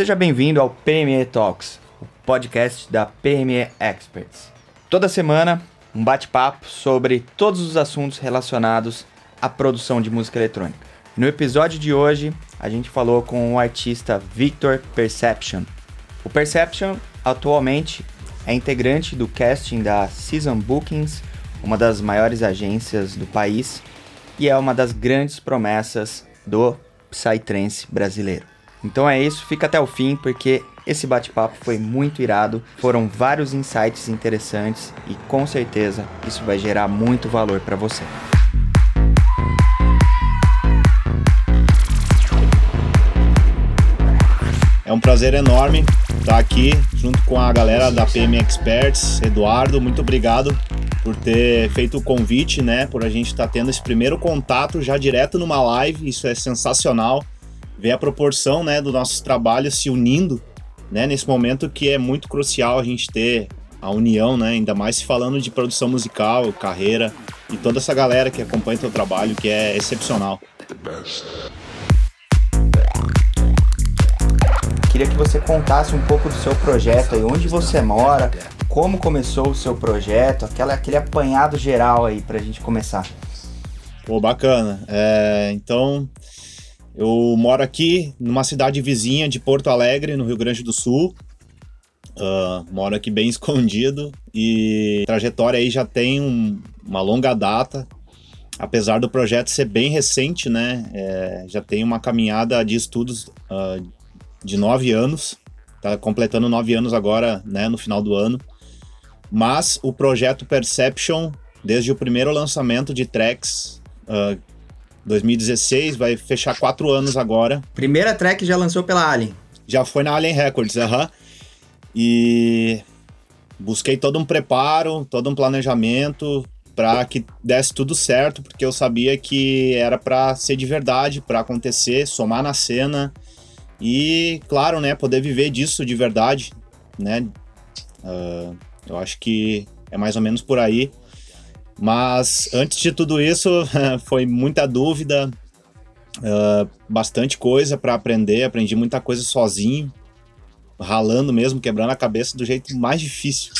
Seja bem-vindo ao PME Talks, o podcast da PME Experts. Toda semana, um bate-papo sobre todos os assuntos relacionados à produção de música eletrônica. No episódio de hoje, a gente falou com o artista Victor Perception. O Perception atualmente é integrante do casting da Season Bookings, uma das maiores agências do país, e é uma das grandes promessas do Psytrance brasileiro. Então é isso, fica até o fim porque esse bate-papo foi muito irado, foram vários insights interessantes e com certeza isso vai gerar muito valor para você. É um prazer enorme estar aqui junto com a galera da PM Experts. Eduardo, muito obrigado por ter feito o convite, né? Por a gente estar tá tendo esse primeiro contato já direto numa live. Isso é sensacional. Ver a proporção, né, dos nossos trabalhos se unindo, né? Nesse momento que é muito crucial a gente ter a união, né? Ainda mais se falando de produção musical, carreira e toda essa galera que acompanha o teu trabalho, que é excepcional. Queria que você contasse um pouco do seu projeto aí, onde você mora, como começou o seu projeto, aquela, aquele apanhado geral aí pra gente começar. Pô, bacana. É, então, eu moro aqui numa cidade vizinha de Porto Alegre, no Rio Grande do Sul. Uh, moro aqui bem escondido e a trajetória aí já tem um, uma longa data. Apesar do projeto ser bem recente, né? É, já tem uma caminhada de estudos uh, de nove anos, tá completando nove anos agora, né, no final do ano. Mas o projeto Perception, desde o primeiro lançamento de tracks, uh, 2016, vai fechar quatro anos agora. Primeira track já lançou pela Alien. Já foi na Alien Records, aham. Uh -huh. E busquei todo um preparo, todo um planejamento para que desse tudo certo, porque eu sabia que era para ser de verdade, para acontecer, somar na cena e, claro, né, poder viver disso de verdade, né? Uh, eu acho que é mais ou menos por aí. Mas antes de tudo isso, foi muita dúvida, uh, bastante coisa para aprender. Aprendi muita coisa sozinho, ralando mesmo, quebrando a cabeça do jeito mais difícil.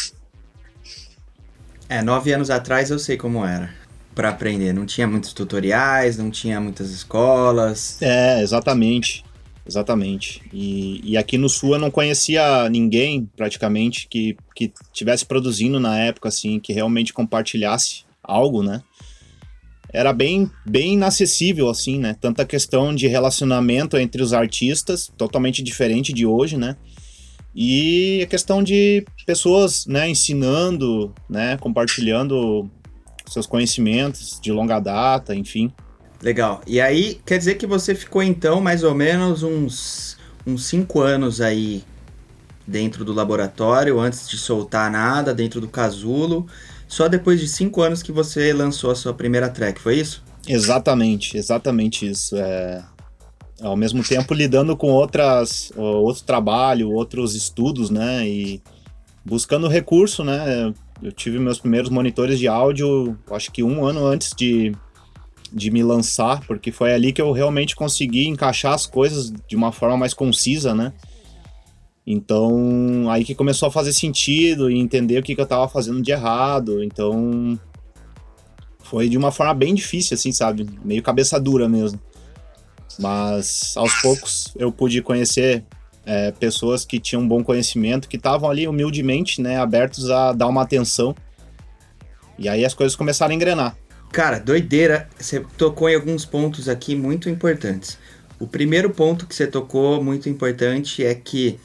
É, nove anos atrás eu sei como era para aprender. Não tinha muitos tutoriais, não tinha muitas escolas. É, exatamente. Exatamente. E, e aqui no Sul eu não conhecia ninguém, praticamente, que, que tivesse produzindo na época, assim, que realmente compartilhasse algo, né? Era bem, bem inacessível, assim, né? Tanta questão de relacionamento entre os artistas, totalmente diferente de hoje, né? E a questão de pessoas, né, ensinando, né, compartilhando seus conhecimentos de longa data, enfim. Legal. E aí, quer dizer que você ficou então mais ou menos uns, uns cinco anos aí dentro do laboratório, antes de soltar nada, dentro do casulo. Só depois de cinco anos que você lançou a sua primeira track, foi isso? Exatamente, exatamente isso. É, ao mesmo tempo lidando com outras, outro trabalho, outros estudos, né? E buscando recurso, né? Eu tive meus primeiros monitores de áudio, acho que um ano antes de, de me lançar, porque foi ali que eu realmente consegui encaixar as coisas de uma forma mais concisa, né? Então, aí que começou a fazer sentido e entender o que, que eu tava fazendo de errado. Então, foi de uma forma bem difícil, assim, sabe? Meio cabeça dura mesmo. Mas, aos poucos, eu pude conhecer é, pessoas que tinham um bom conhecimento, que estavam ali humildemente, né, abertos a dar uma atenção. E aí as coisas começaram a engrenar. Cara, doideira. Você tocou em alguns pontos aqui muito importantes. O primeiro ponto que você tocou muito importante é que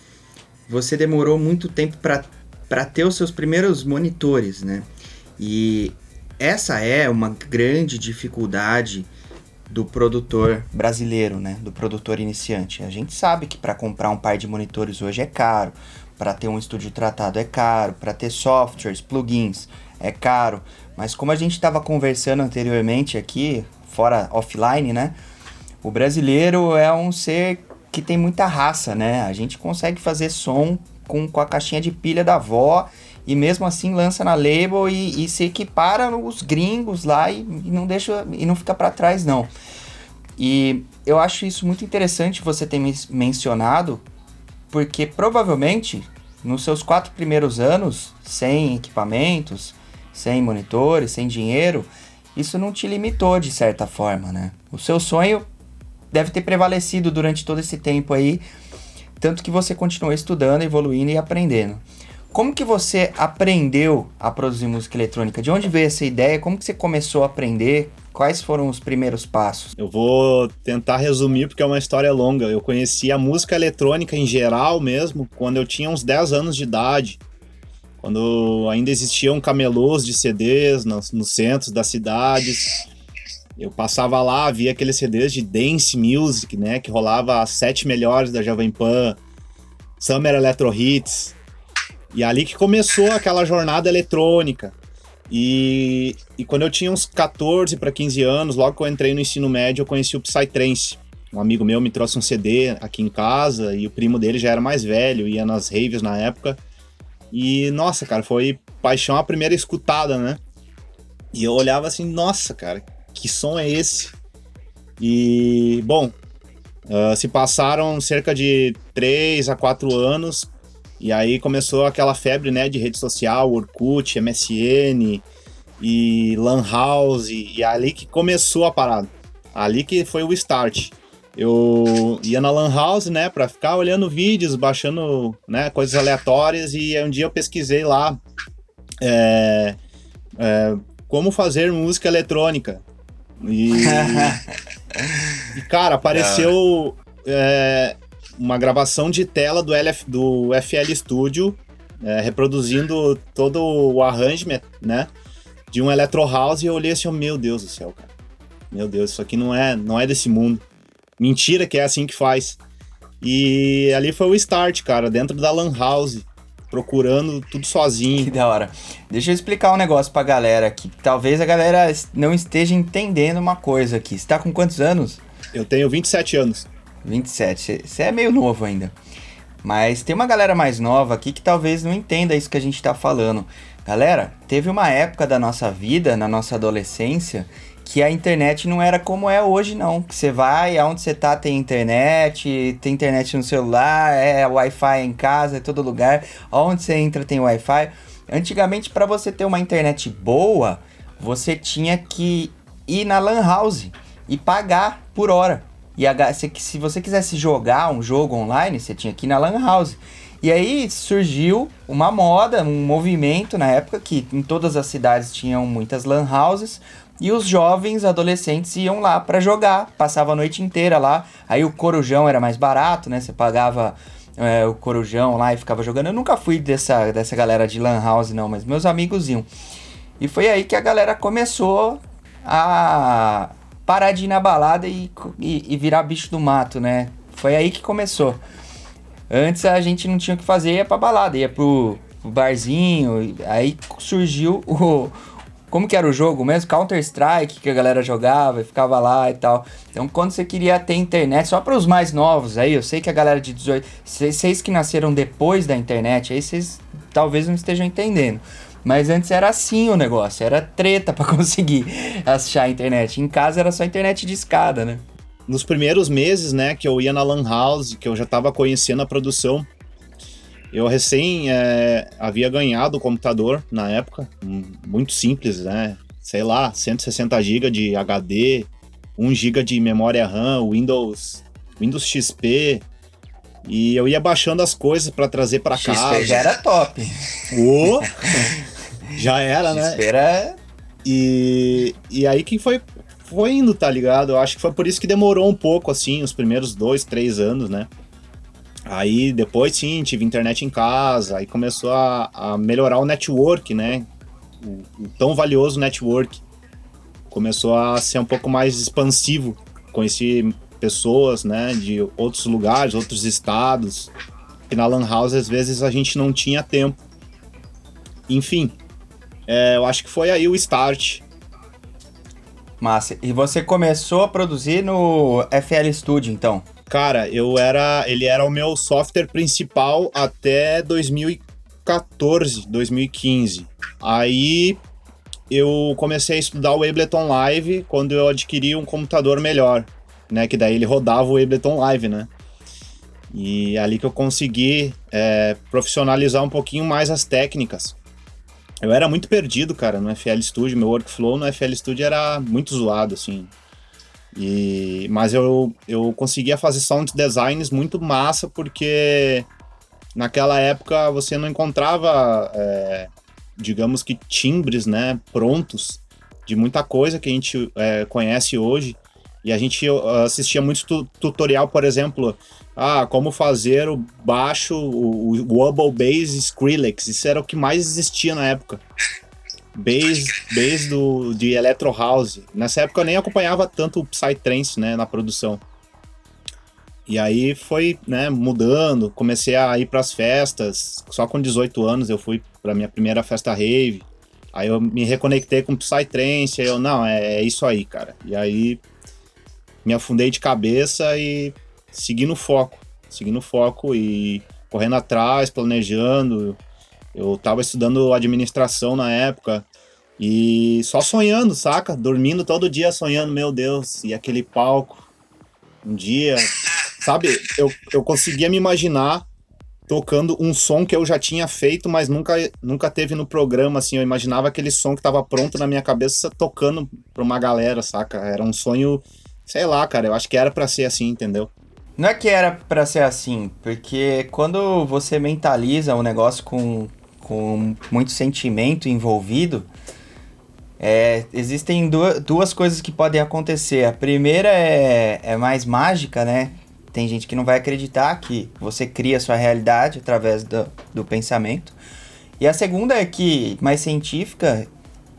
você demorou muito tempo para ter os seus primeiros monitores, né? E essa é uma grande dificuldade do produtor brasileiro, né? Do produtor iniciante. A gente sabe que para comprar um par de monitores hoje é caro, para ter um estúdio tratado é caro, para ter softwares, plugins é caro. Mas como a gente estava conversando anteriormente aqui, fora offline, né? O brasileiro é um ser que tem muita raça, né? A gente consegue fazer som com, com a caixinha de pilha da avó e mesmo assim lança na label e, e se equipara os gringos lá e, e não deixa e não fica para trás não. E eu acho isso muito interessante você ter mencionado porque provavelmente nos seus quatro primeiros anos, sem equipamentos, sem monitores, sem dinheiro, isso não te limitou de certa forma, né? O seu sonho deve ter prevalecido durante todo esse tempo aí, tanto que você continuou estudando, evoluindo e aprendendo. Como que você aprendeu a produzir música eletrônica? De onde veio essa ideia? Como que você começou a aprender? Quais foram os primeiros passos? Eu vou tentar resumir porque é uma história longa. Eu conheci a música eletrônica em geral mesmo quando eu tinha uns 10 anos de idade. Quando ainda existiam camelôs de CDs nos, nos centros das cidades. Eu passava lá, via aqueles CDs de dance music, né? Que rolava as sete melhores da Jovem Pan, Summer Electro Hits. E ali que começou aquela jornada eletrônica. E, e quando eu tinha uns 14 para 15 anos, logo que eu entrei no ensino médio, eu conheci o Psytrance. Um amigo meu me trouxe um CD aqui em casa e o primo dele já era mais velho, ia nas raves na época. E nossa, cara, foi paixão a primeira escutada, né? E eu olhava assim, nossa, cara, que som é esse? E, bom, uh, se passaram cerca de 3 a 4 anos e aí começou aquela febre, né, de rede social, Orkut, MSN e Lan House, e é ali que começou a parada. Ali que foi o start. Eu ia na Lan House, né, para ficar olhando vídeos, baixando, né, coisas aleatórias, e um dia eu pesquisei lá é, é, como fazer música eletrônica. E, e cara, apareceu é, uma gravação de tela do, LF, do FL Studio, é, reproduzindo todo o arrangement, né? De um Electro House e eu olhei assim, oh, meu Deus do céu, cara. Meu Deus, isso aqui não é, não é desse mundo. Mentira que é assim que faz. E ali foi o start, cara, dentro da Lan House, procurando tudo sozinho. Que da hora. Deixa eu explicar um negócio pra galera aqui. Talvez a galera não esteja entendendo uma coisa aqui. Você tá com quantos anos? Eu tenho 27 anos. 27. Você é meio novo ainda. Mas tem uma galera mais nova aqui que talvez não entenda isso que a gente tá falando. Galera, teve uma época da nossa vida, na nossa adolescência, que a internet não era como é hoje, não. Que você vai, aonde você tá tem internet, tem internet no celular, é Wi-Fi em casa, em todo lugar. Onde você entra tem Wi-Fi. Antigamente, para você ter uma internet boa, você tinha que ir na Lan House e pagar por hora. E a, se, se você quisesse jogar um jogo online, você tinha que ir na Lan House. E aí surgiu uma moda, um movimento na época que em todas as cidades tinham muitas lan houses e os jovens adolescentes iam lá para jogar, passava a noite inteira lá. Aí o corujão era mais barato, né? Você pagava é, o corujão lá e ficava jogando. Eu nunca fui dessa, dessa galera de lan house não, mas meus amigos iam. E foi aí que a galera começou a parar de ir na balada e, e, e virar bicho do mato, né? Foi aí que começou. Antes a gente não tinha o que fazer, ia pra balada, ia pro, pro barzinho. Aí surgiu o. Como que era o jogo mesmo? Counter-Strike que a galera jogava e ficava lá e tal. Então, quando você queria ter internet, só para os mais novos aí, eu sei que a galera de 18. Vocês que nasceram depois da internet, aí vocês talvez não estejam entendendo. Mas antes era assim o negócio, era treta para conseguir achar a internet. Em casa era só internet de escada, né? Nos primeiros meses, né, que eu ia na Lan House, que eu já estava conhecendo a produção, eu recém é, havia ganhado o computador na época, muito simples, né? Sei lá, 160 GB de HD, 1 GB de memória RAM, Windows, Windows XP, e eu ia baixando as coisas para trazer para casa. XP já era top. Oh! Já era, né? Espera. E, e aí que foi, foi indo, tá ligado? Eu acho que foi por isso que demorou um pouco, assim, os primeiros dois, três anos, né? Aí depois sim, tive internet em casa, aí começou a, a melhorar o network, né? O, o, tão valioso network. Começou a ser um pouco mais expansivo. Conheci pessoas, né, de outros lugares, outros estados. Que na Lan House às vezes a gente não tinha tempo. Enfim, é, eu acho que foi aí o start. Massa. E você começou a produzir no FL Studio, então? Cara, eu era. Ele era o meu software principal até 2014, 2015. Aí eu comecei a estudar o Ableton Live quando eu adquiri um computador melhor, né? Que daí ele rodava o Ableton Live, né? E é ali que eu consegui é, profissionalizar um pouquinho mais as técnicas. Eu era muito perdido, cara, no FL Studio. Meu workflow no FL Studio era muito zoado, assim. E, mas eu, eu conseguia fazer sound designs muito massa porque naquela época você não encontrava, é, digamos que, timbres né, prontos de muita coisa que a gente é, conhece hoje. E a gente assistia muito tu tutorial, por exemplo, ah, como fazer o baixo, o, o Wobble Bass Skrillex. Isso era o que mais existia na época. Bass, bass do, de Electro House. Nessa época eu nem acompanhava tanto o Psytrance, né, na produção. E aí foi, né, mudando, comecei a ir para as festas. Só com 18 anos eu fui para minha primeira festa rave. Aí eu me reconectei com Psytrance, aí eu, não, é, é isso aí, cara. E aí me afundei de cabeça e segui no foco, segui no foco e correndo atrás, planejando. Eu tava estudando administração na época e só sonhando, saca? Dormindo todo dia sonhando, meu Deus, e aquele palco. Um dia, sabe? Eu, eu conseguia me imaginar tocando um som que eu já tinha feito, mas nunca, nunca teve no programa, assim. Eu imaginava aquele som que tava pronto na minha cabeça tocando pra uma galera, saca? Era um sonho Sei lá, cara, eu acho que era para ser assim, entendeu? Não é que era para ser assim, porque quando você mentaliza um negócio com, com muito sentimento envolvido, é, existem duas, coisas que podem acontecer. A primeira é, é mais mágica, né? Tem gente que não vai acreditar que você cria sua realidade através do, do pensamento. E a segunda é que, mais científica,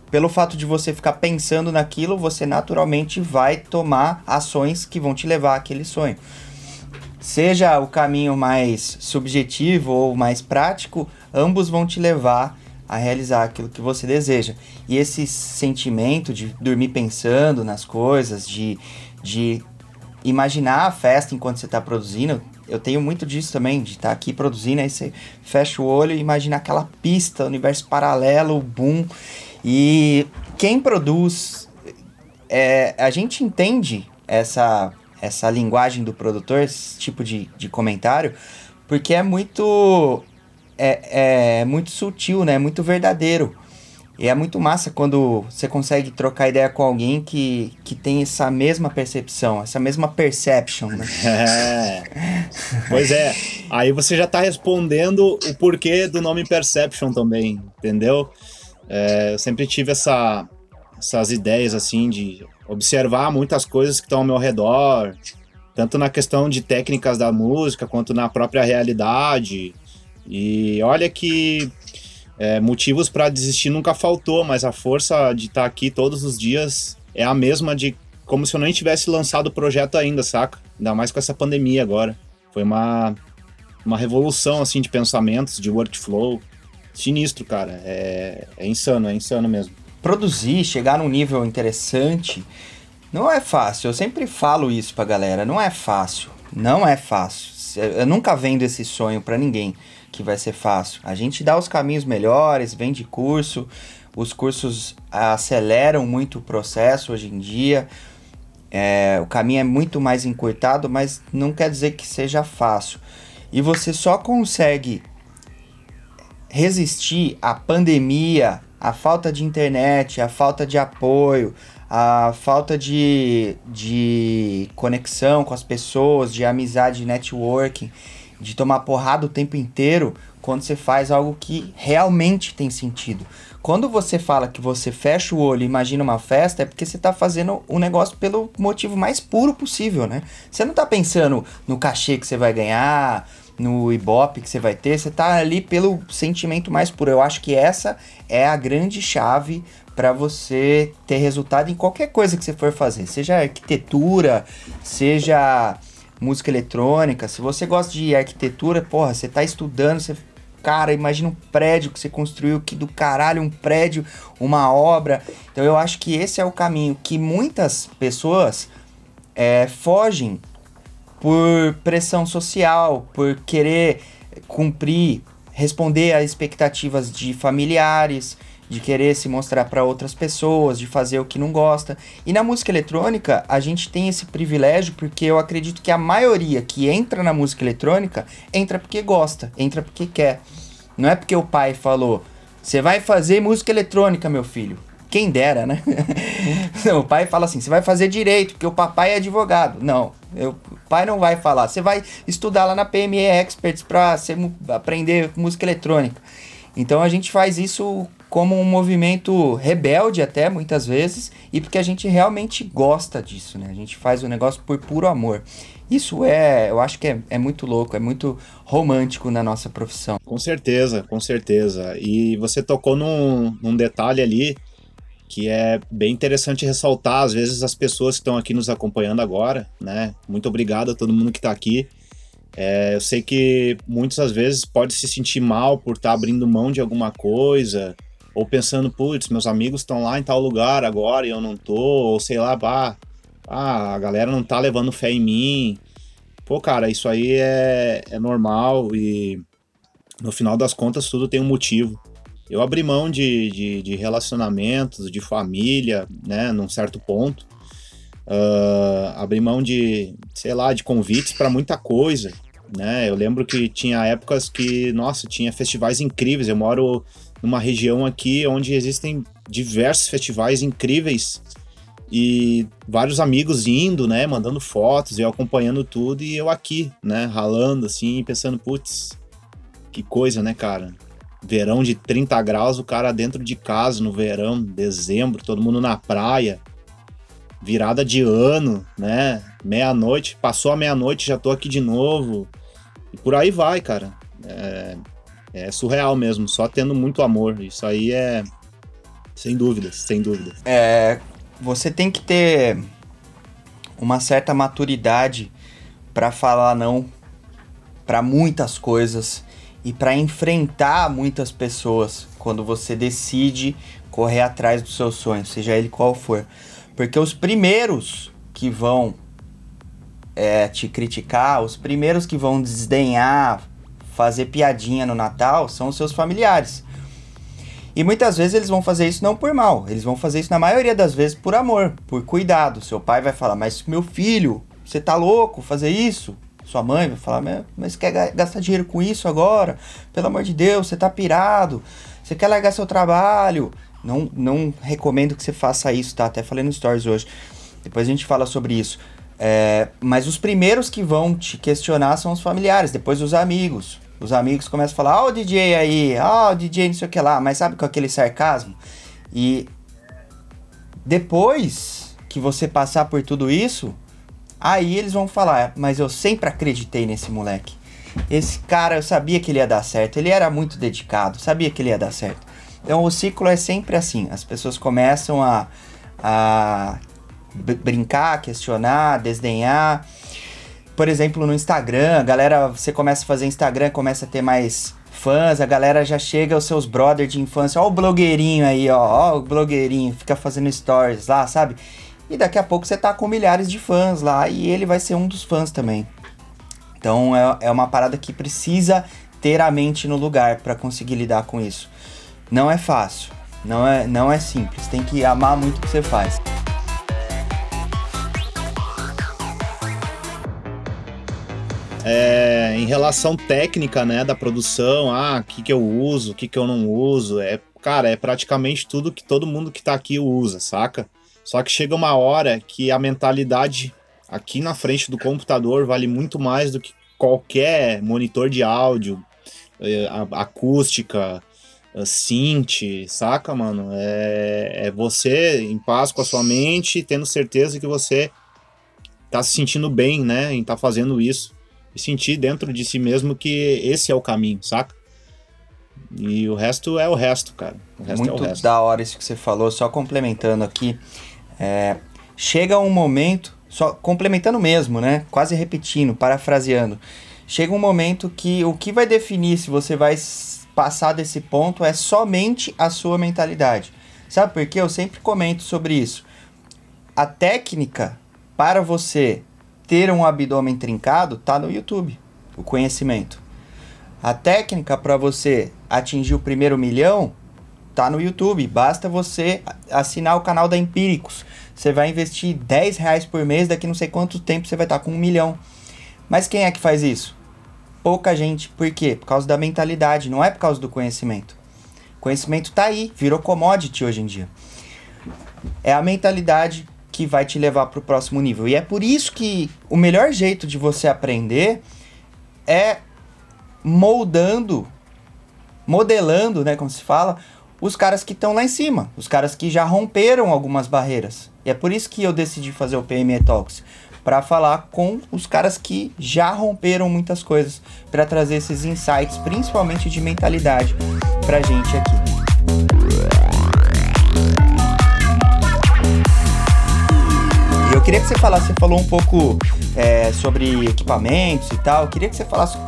pelo fato de você ficar pensando naquilo, você naturalmente vai tomar ações que vão te levar àquele sonho. Seja o caminho mais subjetivo ou mais prático, ambos vão te levar a realizar aquilo que você deseja. E esse sentimento de dormir pensando nas coisas, de, de imaginar a festa enquanto você está produzindo, eu tenho muito disso também, de estar tá aqui produzindo, aí você fecha o olho e imagina aquela pista, universo paralelo, boom, e quem produz, é, a gente entende essa, essa linguagem do produtor, esse tipo de, de comentário, porque é muito é, é muito sutil, né? Muito verdadeiro. E é muito massa quando você consegue trocar ideia com alguém que, que tem essa mesma percepção, essa mesma perception, né? É. Pois é. Aí você já está respondendo o porquê do nome Perception também, entendeu? É, eu sempre tive essa, essas ideias assim de observar muitas coisas que estão ao meu redor, tanto na questão de técnicas da música quanto na própria realidade. E olha que é, motivos para desistir nunca faltou, mas a força de estar tá aqui todos os dias é a mesma de como se eu nem tivesse lançado o projeto ainda, saca? Ainda mais com essa pandemia agora. Foi uma, uma revolução assim de pensamentos, de workflow sinistro, cara. É, é insano, é insano mesmo. Produzir, chegar num nível interessante, não é fácil. Eu sempre falo isso pra galera. Não é fácil. Não é fácil. Eu nunca vendo esse sonho para ninguém que vai ser fácil. A gente dá os caminhos melhores, vende curso. Os cursos aceleram muito o processo hoje em dia. É, o caminho é muito mais encurtado, mas não quer dizer que seja fácil. E você só consegue resistir à pandemia, à falta de internet, à falta de apoio, à falta de, de conexão com as pessoas, de amizade, de networking, de tomar porrada o tempo inteiro quando você faz algo que realmente tem sentido. Quando você fala que você fecha o olho e imagina uma festa, é porque você está fazendo o negócio pelo motivo mais puro possível, né? Você não está pensando no cachê que você vai ganhar, no Ibope que você vai ter, você tá ali pelo sentimento mais puro. Eu acho que essa é a grande chave para você ter resultado em qualquer coisa que você for fazer, seja arquitetura, seja música eletrônica. Se você gosta de arquitetura, porra, você tá estudando, você cara, imagina um prédio que você construiu, que do caralho, um prédio, uma obra. Então eu acho que esse é o caminho que muitas pessoas é, fogem por pressão social, por querer cumprir, responder a expectativas de familiares, de querer se mostrar para outras pessoas, de fazer o que não gosta. E na música eletrônica, a gente tem esse privilégio porque eu acredito que a maioria que entra na música eletrônica entra porque gosta, entra porque quer. Não é porque o pai falou: "Você vai fazer música eletrônica, meu filho". Quem dera, né? o pai fala assim: "Você vai fazer direito, porque o papai é advogado". Não, eu, o pai não vai falar. Você vai estudar lá na PME Experts para aprender música eletrônica. Então a gente faz isso como um movimento rebelde até muitas vezes e porque a gente realmente gosta disso, né? A gente faz o negócio por puro amor. Isso é, eu acho que é, é muito louco, é muito romântico na nossa profissão. Com certeza, com certeza. E você tocou num, num detalhe ali que é bem interessante ressaltar, às vezes, as pessoas que estão aqui nos acompanhando agora, né? Muito obrigado a todo mundo que está aqui. É, eu sei que muitas vezes pode se sentir mal por estar tá abrindo mão de alguma coisa, ou pensando, putz, meus amigos estão lá em tal lugar agora e eu não tô, ou sei lá, bah, ah, a galera não tá levando fé em mim. Pô, cara, isso aí é, é normal e no final das contas tudo tem um motivo. Eu abri mão de, de, de relacionamentos, de família, né, num certo ponto. Uh, abri mão de, sei lá, de convites para muita coisa, né? Eu lembro que tinha épocas que, nossa, tinha festivais incríveis. Eu moro numa região aqui onde existem diversos festivais incríveis e vários amigos indo, né, mandando fotos, eu acompanhando tudo e eu aqui, né, ralando assim, pensando, putz, que coisa, né, cara? Verão de 30 graus, o cara dentro de casa no verão, dezembro, todo mundo na praia. Virada de ano, né? Meia-noite, passou a meia-noite, já tô aqui de novo. E por aí vai, cara. É, é surreal mesmo, só tendo muito amor. Isso aí é. Sem dúvidas, sem dúvidas. É. Você tem que ter uma certa maturidade para falar não para muitas coisas e para enfrentar muitas pessoas quando você decide correr atrás dos seus sonhos, seja ele qual for. Porque os primeiros que vão é, te criticar, os primeiros que vão desdenhar, fazer piadinha no Natal são os seus familiares. E muitas vezes eles vão fazer isso não por mal, eles vão fazer isso na maioria das vezes por amor, por cuidado. Seu pai vai falar, mas meu filho, você tá louco fazer isso? Sua mãe vai falar, mas quer gastar dinheiro com isso agora? Pelo amor de Deus, você tá pirado, você quer largar seu trabalho. Não, não recomendo que você faça isso, tá? Até falei no Stories hoje. Depois a gente fala sobre isso. É, mas os primeiros que vão te questionar são os familiares, depois os amigos. Os amigos começam a falar, ó, oh, o DJ aí, ó, oh, o DJ não sei o que lá, mas sabe com aquele sarcasmo? E depois que você passar por tudo isso, aí eles vão falar, mas eu sempre acreditei nesse moleque. Esse cara, eu sabia que ele ia dar certo, ele era muito dedicado, sabia que ele ia dar certo. Então o ciclo é sempre assim, as pessoas começam a, a brincar, questionar, desdenhar por exemplo, no Instagram, a galera, você começa a fazer Instagram, começa a ter mais fãs, a galera já chega, os seus brothers de infância, ó o blogueirinho aí, ó, ó o blogueirinho, fica fazendo stories lá, sabe? E daqui a pouco você tá com milhares de fãs lá e ele vai ser um dos fãs também. Então é, é uma parada que precisa ter a mente no lugar para conseguir lidar com isso. Não é fácil, não é, não é simples, tem que amar muito o que você faz. É, em relação técnica, né, da produção, ah, o que, que eu uso, o que, que eu não uso, é, cara, é praticamente tudo que todo mundo que tá aqui usa, saca? Só que chega uma hora que a mentalidade aqui na frente do computador vale muito mais do que qualquer monitor de áudio, é, acústica, synth, saca, mano? É, é você em paz com a sua mente, tendo certeza que você tá se sentindo bem, né, em tá fazendo isso e sentir dentro de si mesmo que esse é o caminho, saca? E o resto é o resto, cara. O resto Muito é o resto. da hora isso que você falou, só complementando aqui. É, chega um momento, só complementando mesmo, né? Quase repetindo, parafraseando. Chega um momento que o que vai definir se você vai passar desse ponto é somente a sua mentalidade. Sabe por quê? Eu sempre comento sobre isso. A técnica para você ter um abdômen trincado tá no YouTube, o conhecimento. A técnica para você atingir o primeiro milhão tá no YouTube. Basta você assinar o canal da Empíricos. Você vai investir 10 reais por mês, daqui não sei quanto tempo você vai estar tá com um milhão. Mas quem é que faz isso? Pouca gente. Por quê? Por causa da mentalidade, não é por causa do conhecimento. Conhecimento tá aí, virou commodity hoje em dia. É a mentalidade que vai te levar para o próximo nível. E é por isso que o melhor jeito de você aprender é moldando, modelando, né, como se fala, os caras que estão lá em cima, os caras que já romperam algumas barreiras. E é por isso que eu decidi fazer o PME Talks, para falar com os caras que já romperam muitas coisas, para trazer esses insights, principalmente de mentalidade, pra gente aqui. Queria que você falasse, você falou um pouco é, sobre equipamentos e tal, eu queria que você falasse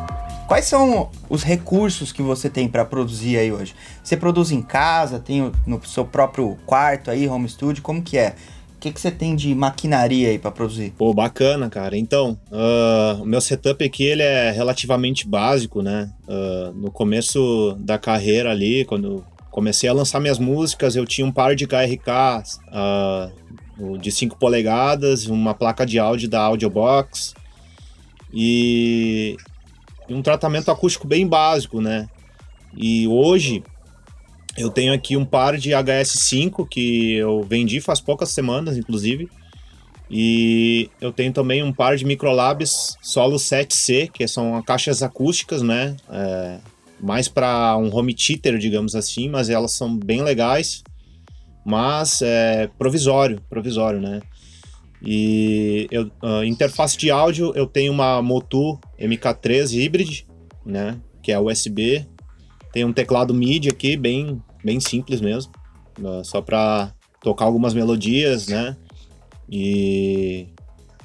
Quais são os recursos que você tem para produzir aí hoje? Você produz em casa, tem no seu próprio quarto aí, home studio, como que é? O que, que você tem de maquinaria aí para produzir? Pô, bacana, cara. Então, uh, o meu setup aqui ele é relativamente básico, né? Uh, no começo da carreira ali, quando comecei a lançar minhas músicas, eu tinha um par de KRK uh, de 5 polegadas, uma placa de áudio da Audiobox. E e um tratamento acústico bem básico, né? E hoje eu tenho aqui um par de HS5 que eu vendi faz poucas semanas, inclusive. E eu tenho também um par de Microlabs Solo 7C, que são caixas acústicas, né? É, mais para um home theater, digamos assim, mas elas são bem legais. Mas é provisório, provisório, né? E eu, uh, interface de áudio, eu tenho uma Motu MK3 Hybrid, né? Que é USB. Tem um teclado MIDI aqui, bem, bem simples mesmo. Uh, só para tocar algumas melodias, né? E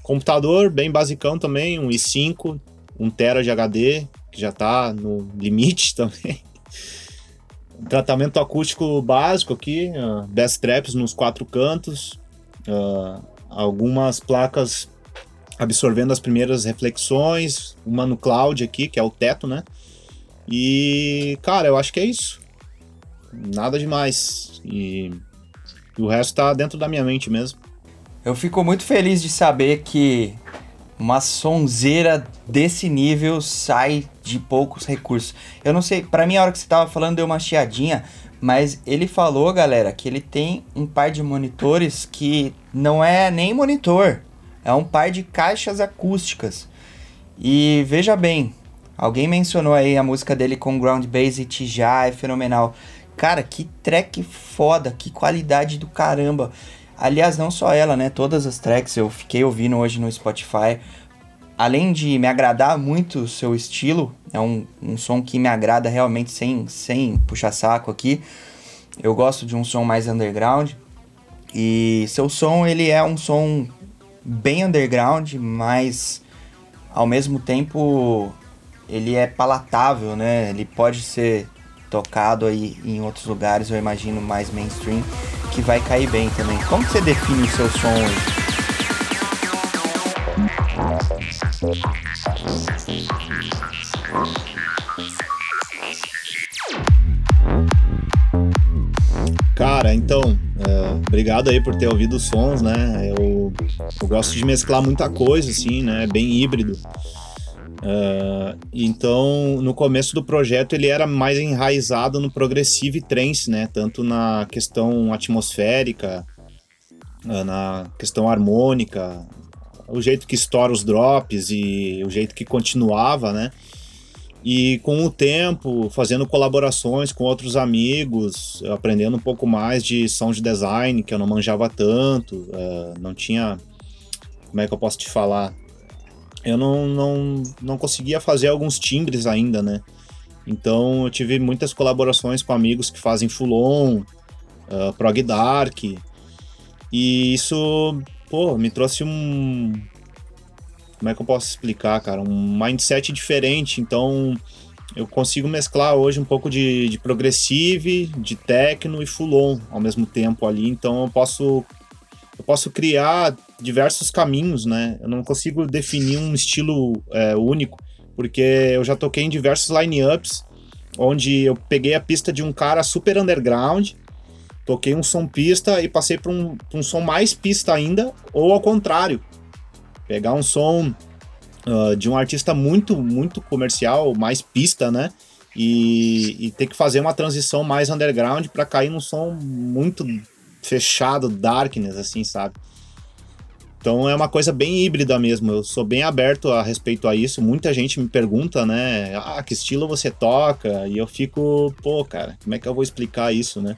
computador bem basicão também, um i5, 1 tera de HD, que já tá no limite também. Tratamento acústico básico aqui, uh, bass traps nos quatro cantos, uh, algumas placas absorvendo as primeiras reflexões, uma no cloud aqui, que é o teto, né? E, cara, eu acho que é isso. Nada demais. E, e o resto tá dentro da minha mente mesmo. Eu fico muito feliz de saber que uma sonzeira desse nível sai de poucos recursos. Eu não sei, para mim a hora que você tava falando deu uma chiadinha, mas ele falou, galera, que ele tem um par de monitores que não é nem monitor, é um par de caixas acústicas. E veja bem, alguém mencionou aí a música dele com Ground Bass e Tijá, é fenomenal. Cara, que track foda, que qualidade do caramba. Aliás, não só ela, né? Todas as tracks eu fiquei ouvindo hoje no Spotify além de me agradar muito o seu estilo, é um, um som que me agrada realmente sem, sem puxar saco aqui. Eu gosto de um som mais underground. E seu som, ele é um som bem underground, mas ao mesmo tempo ele é palatável, né? Ele pode ser tocado aí em outros lugares, eu imagino mais mainstream, que vai cair bem também. Como você define o seu som hoje? Cara, então, é, obrigado aí por ter ouvido os sons, né? Eu, eu gosto de mesclar muita coisa, assim, né? Bem híbrido. Uh, então, no começo do projeto, ele era mais enraizado no progressive trance, né? Tanto na questão atmosférica, uh, na questão harmônica, o jeito que estoura os drops e o jeito que continuava, né? E com o tempo, fazendo colaborações com outros amigos, aprendendo um pouco mais de sound design, que eu não manjava tanto, uh, não tinha. Como é que eu posso te falar? Eu não, não, não conseguia fazer alguns timbres ainda, né? Então eu tive muitas colaborações com amigos que fazem Fulon, uh, Prog Dark, e isso pô, me trouxe um. Como é que eu posso explicar, cara? Um mindset diferente. Então, eu consigo mesclar hoje um pouco de, de progressive, de techno e full-on ao mesmo tempo ali. Então, eu posso, eu posso criar diversos caminhos, né? Eu não consigo definir um estilo é, único, porque eu já toquei em diversos line-ups onde eu peguei a pista de um cara super underground, toquei um som pista e passei para um, um som mais pista ainda, ou ao contrário, pegar um som uh, de um artista muito, muito comercial, mais pista, né? E, e ter que fazer uma transição mais underground para cair num som muito fechado, darkness, assim, sabe? Então é uma coisa bem híbrida mesmo. Eu sou bem aberto a respeito a isso. Muita gente me pergunta, né? Ah, que estilo você toca? E eu fico, pô, cara, como é que eu vou explicar isso, né?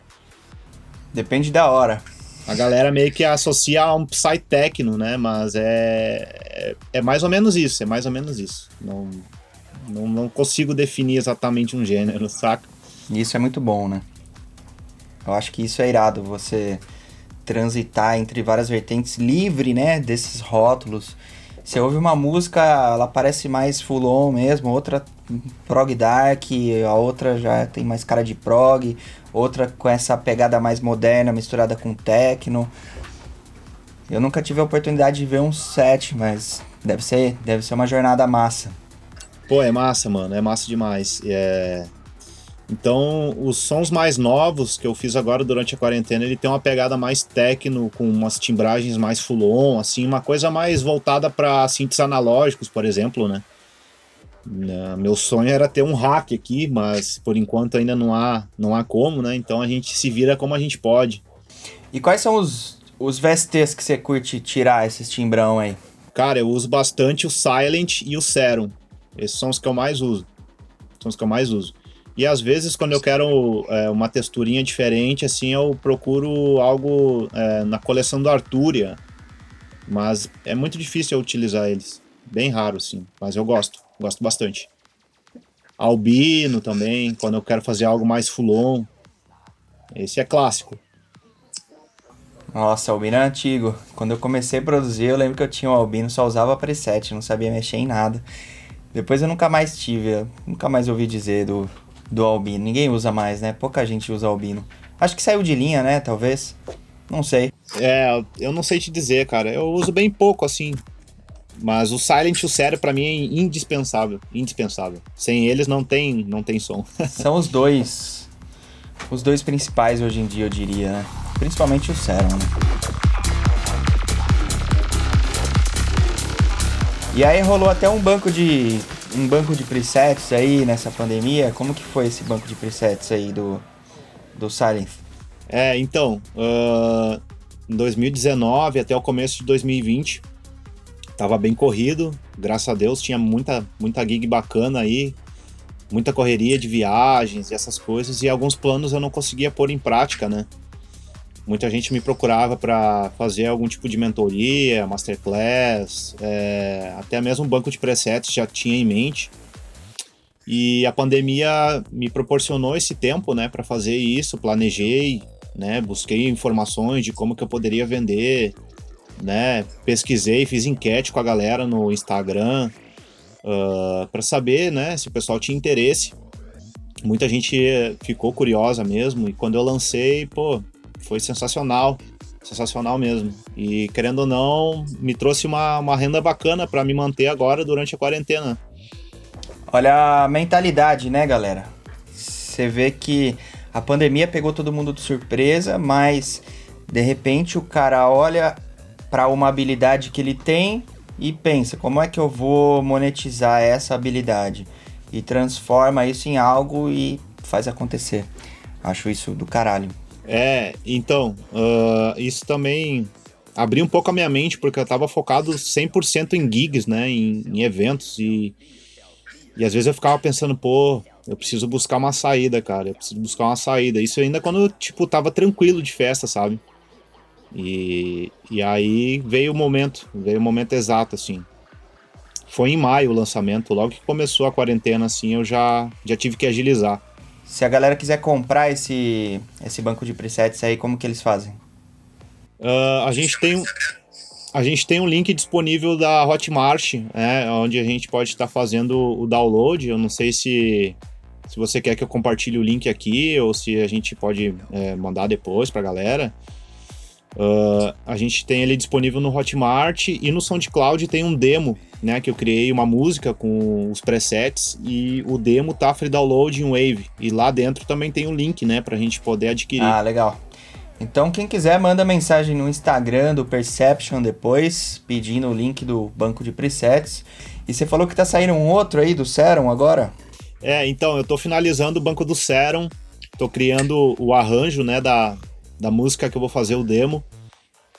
Depende da hora. A galera meio que associa a um psy-techno, né? Mas é, é, é mais ou menos isso, é mais ou menos isso. Não, não, não consigo definir exatamente um gênero, saca? Isso é muito bom, né? Eu acho que isso é irado, você transitar entre várias vertentes livre, né, desses rótulos. Você ouve uma música, ela parece mais full on mesmo, outra prog dark, a outra já tem mais cara de prog, outra com essa pegada mais moderna misturada com techno. Eu nunca tive a oportunidade de ver um set, mas deve ser, deve ser uma jornada massa. Pô, é massa, mano, é massa demais. É... Então, os sons mais novos que eu fiz agora durante a quarentena, ele tem uma pegada mais techno, com umas timbragens mais full-on, assim, uma coisa mais voltada para synths analógicos, por exemplo, né? Né? Meu sonho era ter um hack aqui, mas por enquanto ainda não há, não há como, né? Então a gente se vira como a gente pode. E quais são os, os VSTs que você curte tirar esses timbrão aí? Cara, eu uso bastante o Silent e o Serum. Esses são os que eu mais uso. São os que eu mais uso. E às vezes, quando eu quero é, uma texturinha diferente, assim, eu procuro algo é, na coleção do Arturia. Mas é muito difícil eu utilizar eles. Bem raro, assim. Mas eu gosto. Gosto bastante. Albino também, quando eu quero fazer algo mais fulon. Esse é clássico. Nossa, Albino é antigo. Quando eu comecei a produzir, eu lembro que eu tinha um Albino, só usava preset, não sabia mexer em nada. Depois eu nunca mais tive, nunca mais ouvi dizer do, do albino. Ninguém usa mais, né? Pouca gente usa albino. Acho que saiu de linha, né? Talvez. Não sei. É, eu não sei te dizer, cara. Eu uso bem pouco, assim. Mas o Silent e o Sério, para mim, é indispensável. Indispensável. Sem eles não tem, não tem som. São os dois. Os dois principais hoje em dia, eu diria, né? Principalmente o Sério, né? E aí rolou até um banco de um banco de presets aí nessa pandemia. Como que foi esse banco de presets aí do, do Silent? É, então, uh, em 2019 até o começo de 2020, tava bem corrido, graças a Deus, tinha muita, muita gig bacana aí, muita correria de viagens e essas coisas, e alguns planos eu não conseguia pôr em prática, né? Muita gente me procurava para fazer algum tipo de mentoria, masterclass, é, até mesmo banco de presets já tinha em mente. E a pandemia me proporcionou esse tempo, né, para fazer isso. Planejei, né, busquei informações de como que eu poderia vender, né, pesquisei, fiz enquete com a galera no Instagram uh, ah, para saber, né, se o pessoal tinha interesse. Muita gente ficou curiosa mesmo e quando eu lancei, pô, foi sensacional, sensacional mesmo. E querendo ou não, me trouxe uma, uma renda bacana para me manter agora durante a quarentena. Olha a mentalidade, né, galera? Você vê que a pandemia pegou todo mundo de surpresa, mas de repente o cara olha para uma habilidade que ele tem e pensa: como é que eu vou monetizar essa habilidade? E transforma isso em algo e faz acontecer. Acho isso do caralho. É, então, uh, isso também abriu um pouco a minha mente, porque eu tava focado 100% em gigs, né, em, em, eventos, e, e às vezes eu ficava pensando, pô, eu preciso buscar uma saída, cara, eu preciso buscar uma saída. Isso ainda quando tipo, tava tranquilo de festa, sabe? E, e aí veio o momento, veio o momento exato, assim. Foi em maio o lançamento, logo que começou a quarentena, assim, eu já, já tive que agilizar. Se a galera quiser comprar esse, esse banco de presets aí, como que eles fazem? Uh, a gente tem a gente tem um link disponível da Hotmart, né, onde a gente pode estar fazendo o download. Eu não sei se, se você quer que eu compartilhe o link aqui ou se a gente pode é, mandar depois para a galera. Uh, a gente tem ele disponível no Hotmart e no SoundCloud tem um demo, né? Que eu criei uma música com os presets e o demo tá free download em Wave. E lá dentro também tem um link, né? Pra gente poder adquirir. Ah, legal. Então, quem quiser, manda mensagem no Instagram do Perception depois, pedindo o link do banco de presets. E você falou que tá saindo um outro aí do Serum agora? É, então, eu tô finalizando o banco do Serum, tô criando o arranjo, né, da, da música que eu vou fazer o demo.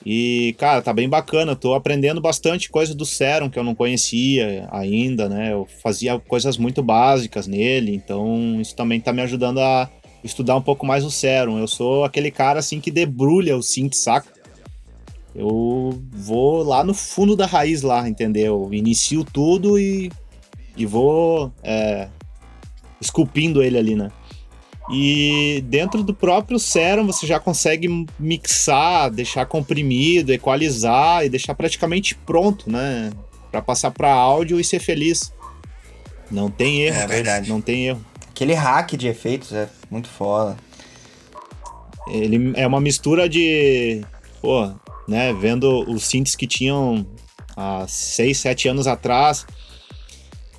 E, cara, tá bem bacana. tô aprendendo bastante coisa do Serum que eu não conhecia ainda, né? Eu fazia coisas muito básicas nele, então isso também tá me ajudando a estudar um pouco mais o Serum. Eu sou aquele cara assim que debrulha o synth, saca? Eu vou lá no fundo da raiz lá, entendeu? Inicio tudo e, e vou é, esculpindo ele ali, né? E dentro do próprio Serum você já consegue mixar, deixar comprimido, equalizar e deixar praticamente pronto, né? Para passar para áudio e ser feliz. Não tem erro. É verdade. Não tem erro. Aquele hack de efeitos é muito foda. Ele é uma mistura de. Pô, né? Vendo os synths que tinham há 6, 7 anos atrás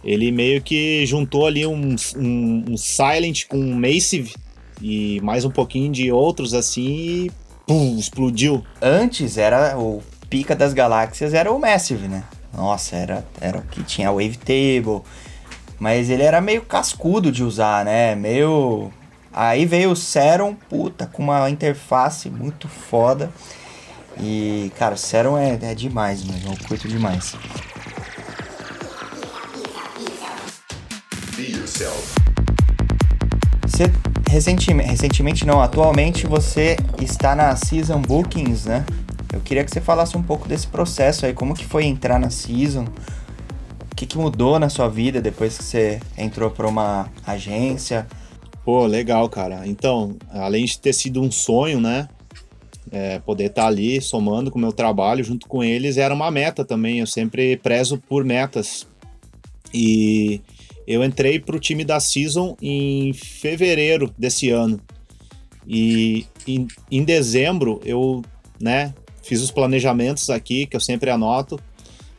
ele meio que juntou ali um, um, um Silent com um Massive e mais um pouquinho de outros assim e pum, explodiu. Antes era o pica das galáxias era o Massive, né? Nossa, era, era o que tinha Wavetable. Mas ele era meio cascudo de usar, né? Meio. Aí veio o Serum, puta, com uma interface muito foda. E, cara, o Serum é, é demais, mano. Eu curto demais. Você recentemente, recentemente não, atualmente você está na Season Bookings, né? Eu queria que você falasse um pouco desse processo aí, como que foi entrar na Season, o que, que mudou na sua vida depois que você entrou para uma agência. Pô, legal, cara. Então, além de ter sido um sonho, né? É, poder estar tá ali somando com o meu trabalho junto com eles era uma meta também. Eu sempre prezo por metas. E eu entrei para o time da Season em fevereiro desse ano. E em, em dezembro eu, né, fiz os planejamentos aqui, que eu sempre anoto.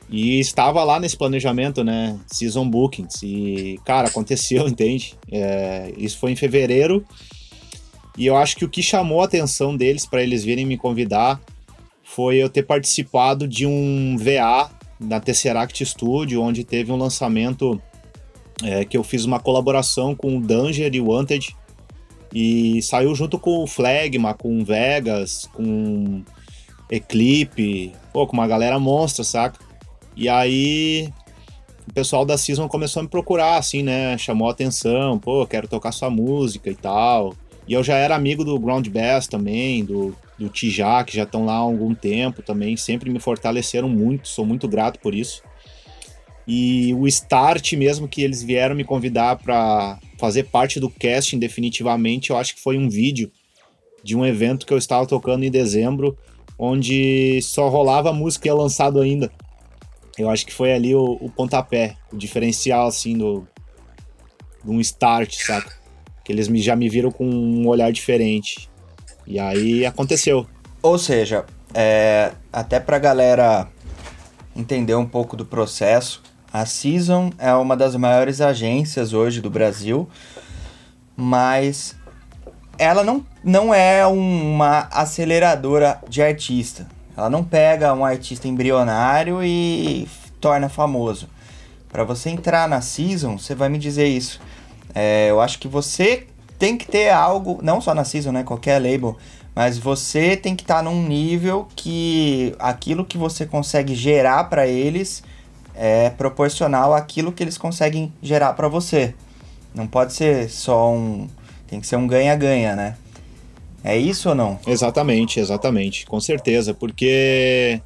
E estava lá nesse planejamento, né? Season Bookings. E, cara, aconteceu, entende? É, isso foi em fevereiro. E eu acho que o que chamou a atenção deles para eles virem me convidar foi eu ter participado de um VA na Tesseract Studio, onde teve um lançamento é, que eu fiz uma colaboração com o Danger e o Wanted e saiu junto com o Flagma, com Vegas, com Eclipse, pô, com uma galera monstra, saca? E aí o pessoal da Season começou a me procurar, assim, né? Chamou a atenção, pô, quero tocar sua música e tal. E eu já era amigo do Ground Bass também, do, do Tijá, que já estão lá há algum tempo também, sempre me fortaleceram muito, sou muito grato por isso. E o start mesmo que eles vieram me convidar para fazer parte do casting definitivamente, eu acho que foi um vídeo de um evento que eu estava tocando em dezembro, onde só rolava música que é lançado ainda. Eu acho que foi ali o, o pontapé, o diferencial assim do de um start, saca? Que eles me, já me viram com um olhar diferente. E aí aconteceu. Ou seja, é, até pra galera entender um pouco do processo, a Season é uma das maiores agências hoje do Brasil, mas ela não, não é uma aceleradora de artista. Ela não pega um artista embrionário e torna famoso. Para você entrar na Season, você vai me dizer isso. É, eu acho que você tem que ter algo, não só na Season, né? Qualquer label, mas você tem que estar tá num nível que aquilo que você consegue gerar para eles é proporcional àquilo que eles conseguem gerar para você. Não pode ser só um. Tem que ser um ganha-ganha, né? É isso ou não? Exatamente, exatamente. Com certeza. Porque,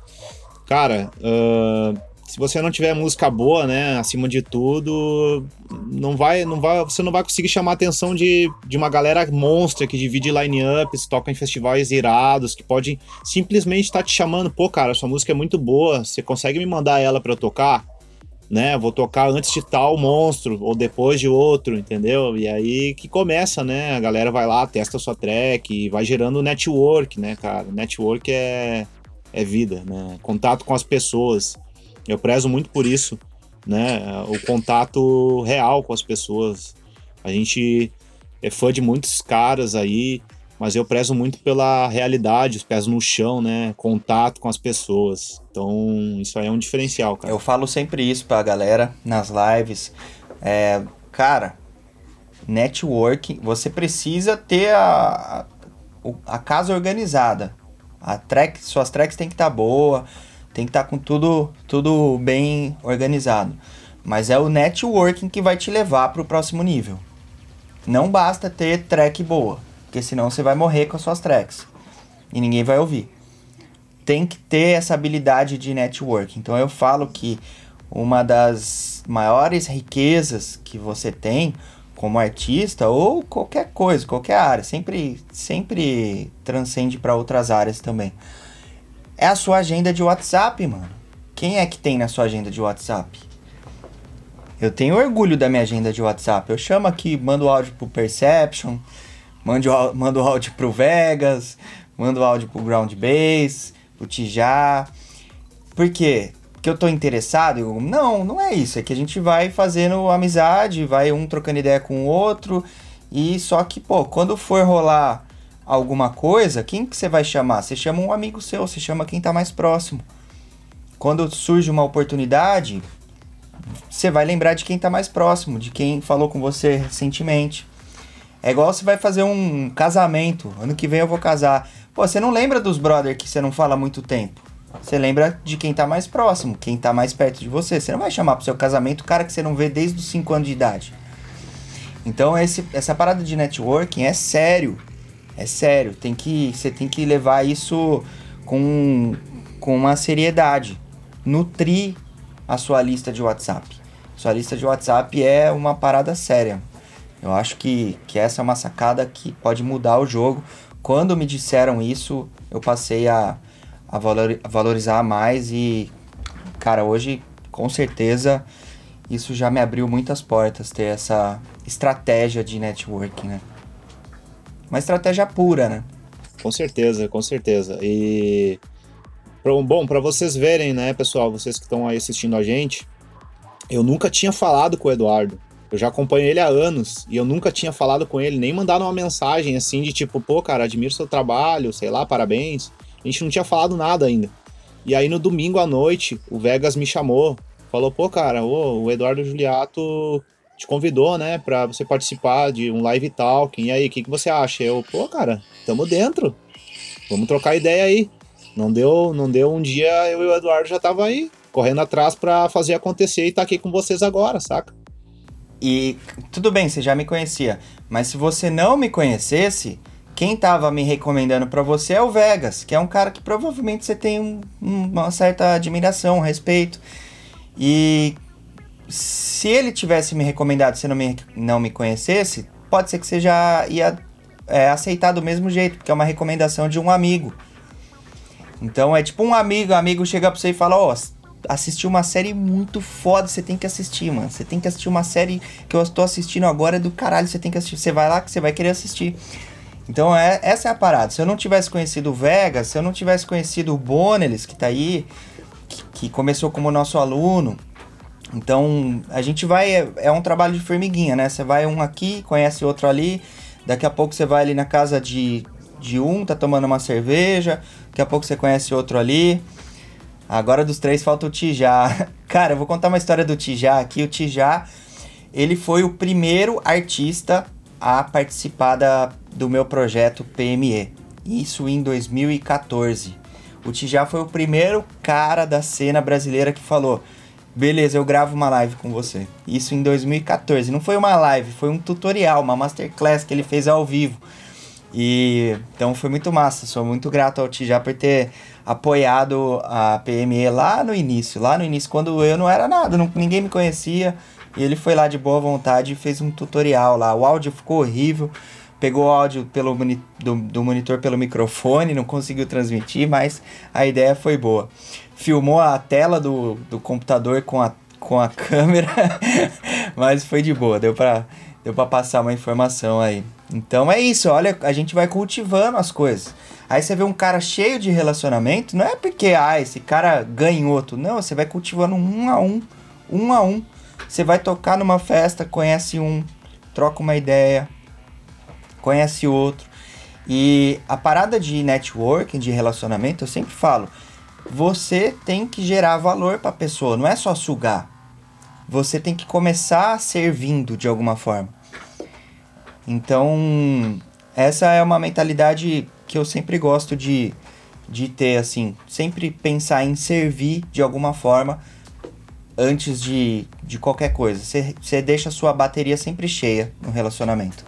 cara, uh, se você não tiver música boa, né, acima de tudo, não vai, não vai, você não vai conseguir chamar a atenção de, de uma galera monstra que divide line-ups, toca em festivais irados, que pode simplesmente estar tá te chamando, pô, cara, sua música é muito boa, você consegue me mandar ela para eu tocar? né? Vou tocar antes de tal monstro ou depois de outro, entendeu? E aí que começa, né? A galera vai lá, testa sua track vai gerando network, né, cara? Network é, é vida, né? Contato com as pessoas. Eu prezo muito por isso, né? O contato real com as pessoas. A gente é fã de muitos caras aí, mas eu prezo muito pela realidade, os pés no chão, né? Contato com as pessoas. Então, isso aí é um diferencial, cara. Eu falo sempre isso pra galera nas lives. É, cara, networking, você precisa ter a, a, a casa organizada. A track, suas tracks tem que estar tá boa, tem que estar tá com tudo, tudo bem organizado. Mas é o networking que vai te levar para o próximo nível. Não basta ter track boa porque senão você vai morrer com as suas tracks e ninguém vai ouvir. Tem que ter essa habilidade de network. Então eu falo que uma das maiores riquezas que você tem como artista ou qualquer coisa, qualquer área, sempre sempre transcende para outras áreas também. É a sua agenda de WhatsApp, mano. Quem é que tem na sua agenda de WhatsApp? Eu tenho orgulho da minha agenda de WhatsApp. Eu chamo aqui, mando áudio pro Perception, Mande o, manda o áudio pro Vegas, manda o áudio pro Ground Base, pro Tijá. Por quê? Porque eu tô interessado? Eu, não, não é isso. É que a gente vai fazendo amizade, vai um trocando ideia com o outro. E só que, pô, quando for rolar alguma coisa, quem que você vai chamar? Você chama um amigo seu, você chama quem tá mais próximo. Quando surge uma oportunidade, você vai lembrar de quem tá mais próximo, de quem falou com você recentemente. É igual você vai fazer um casamento. Ano que vem eu vou casar. Pô, você não lembra dos brother que você não fala há muito tempo. Você lembra de quem tá mais próximo, quem tá mais perto de você. Você não vai chamar pro seu casamento o cara que você não vê desde os 5 anos de idade. Então esse, essa parada de networking é sério. É sério. Tem que, você tem que levar isso com, com uma seriedade. Nutrir a sua lista de WhatsApp. Sua lista de WhatsApp é uma parada séria. Eu acho que, que essa é uma sacada que pode mudar o jogo. Quando me disseram isso, eu passei a, a, valor, a valorizar mais e, cara, hoje com certeza isso já me abriu muitas portas ter essa estratégia de networking, né? Uma estratégia pura, né? Com certeza, com certeza. E bom, para vocês verem, né, pessoal, vocês que estão aí assistindo a gente, eu nunca tinha falado com o Eduardo. Eu já acompanho ele há anos e eu nunca tinha falado com ele, nem mandado uma mensagem assim de tipo, pô, cara, admiro seu trabalho, sei lá, parabéns. A gente não tinha falado nada ainda. E aí no domingo à noite, o Vegas me chamou, falou, pô, cara, o Eduardo Juliato te convidou, né, pra você participar de um live talking. E aí, o que, que você acha? Eu, pô, cara, tamo dentro. Vamos trocar ideia aí. Não deu, não deu um dia, eu e o Eduardo já tava aí, correndo atrás para fazer acontecer e tá aqui com vocês agora, saca? E tudo bem, você já me conhecia, mas se você não me conhecesse, quem tava me recomendando para você é o Vegas, que é um cara que provavelmente você tem um, uma certa admiração, respeito. E se ele tivesse me recomendado, se não me, não me conhecesse, pode ser que você já ia é, aceitar do mesmo jeito, porque é uma recomendação de um amigo. Então é tipo um amigo, amigo chega pra você e fala, ó, oh, assisti uma série muito foda, você tem que assistir, mano. Você tem que assistir uma série que eu estou assistindo agora do caralho, você tem que assistir. Você vai lá que você vai querer assistir. Então é, essa é a parada. Se eu não tivesse conhecido o Vegas, se eu não tivesse conhecido o Bonelis, que tá aí, que, que começou como nosso aluno, então a gente vai. É, é, um trabalho de formiguinha, né? Você vai um aqui, conhece outro ali, daqui a pouco você vai ali na casa de, de um, tá tomando uma cerveja, daqui a pouco você conhece outro ali. Agora dos três falta o Tijá. Cara, eu vou contar uma história do Tijá aqui. O Tijá, ele foi o primeiro artista a participar da, do meu projeto PME. Isso em 2014. O Tijá foi o primeiro cara da cena brasileira que falou: Beleza, eu gravo uma live com você. Isso em 2014. Não foi uma live, foi um tutorial, uma masterclass que ele fez ao vivo. E então foi muito massa. Sou muito grato ao Tijá por ter apoiado a PME lá no início, lá no início, quando eu não era nada, não, ninguém me conhecia. E ele foi lá de boa vontade e fez um tutorial lá. O áudio ficou horrível. Pegou áudio pelo do, do monitor pelo microfone, não conseguiu transmitir, mas a ideia foi boa. Filmou a tela do, do computador com a com a câmera, mas foi de boa, deu pra, deu pra passar uma informação aí. Então é isso, olha, a gente vai cultivando as coisas. Aí você vê um cara cheio de relacionamento, não é porque, ah, esse cara ganha outro. Não, você vai cultivando um a um, um a um. Você vai tocar numa festa, conhece um, troca uma ideia, conhece outro. E a parada de networking, de relacionamento, eu sempre falo, você tem que gerar valor para a pessoa, não é só sugar. Você tem que começar servindo de alguma forma. Então, essa é uma mentalidade que eu sempre gosto de, de ter, assim. Sempre pensar em servir de alguma forma antes de, de qualquer coisa. Você deixa a sua bateria sempre cheia no relacionamento.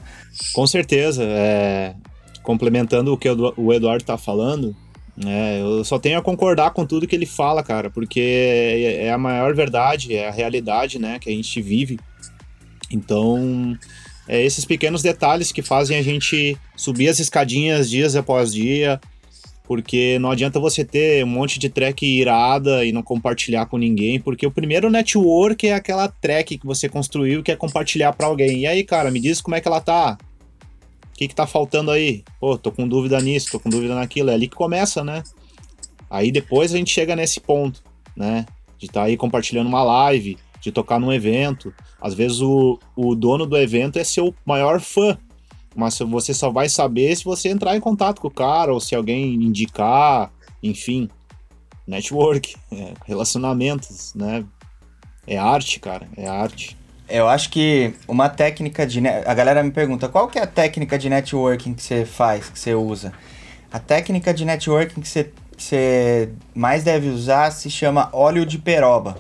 Com certeza. É... Complementando o que o Eduardo está falando, é, eu só tenho a concordar com tudo que ele fala, cara, porque é, é a maior verdade, é a realidade, né, que a gente vive. Então, é esses pequenos detalhes que fazem a gente subir as escadinhas dias após dia, porque não adianta você ter um monte de track irada e não compartilhar com ninguém, porque o primeiro network é aquela track que você construiu que é compartilhar para alguém. E aí, cara, me diz como é que ela tá? O que, que tá faltando aí? Pô, tô com dúvida nisso, tô com dúvida naquilo. É ali que começa, né? Aí depois a gente chega nesse ponto, né? De estar tá aí compartilhando uma live, de tocar num evento. Às vezes o, o dono do evento é seu maior fã, mas você só vai saber se você entrar em contato com o cara ou se alguém indicar, enfim. Network, é, relacionamentos, né? É arte, cara, é arte. Eu acho que uma técnica de. A galera me pergunta qual que é a técnica de networking que você faz, que você usa. A técnica de networking que você, você mais deve usar se chama óleo de peroba.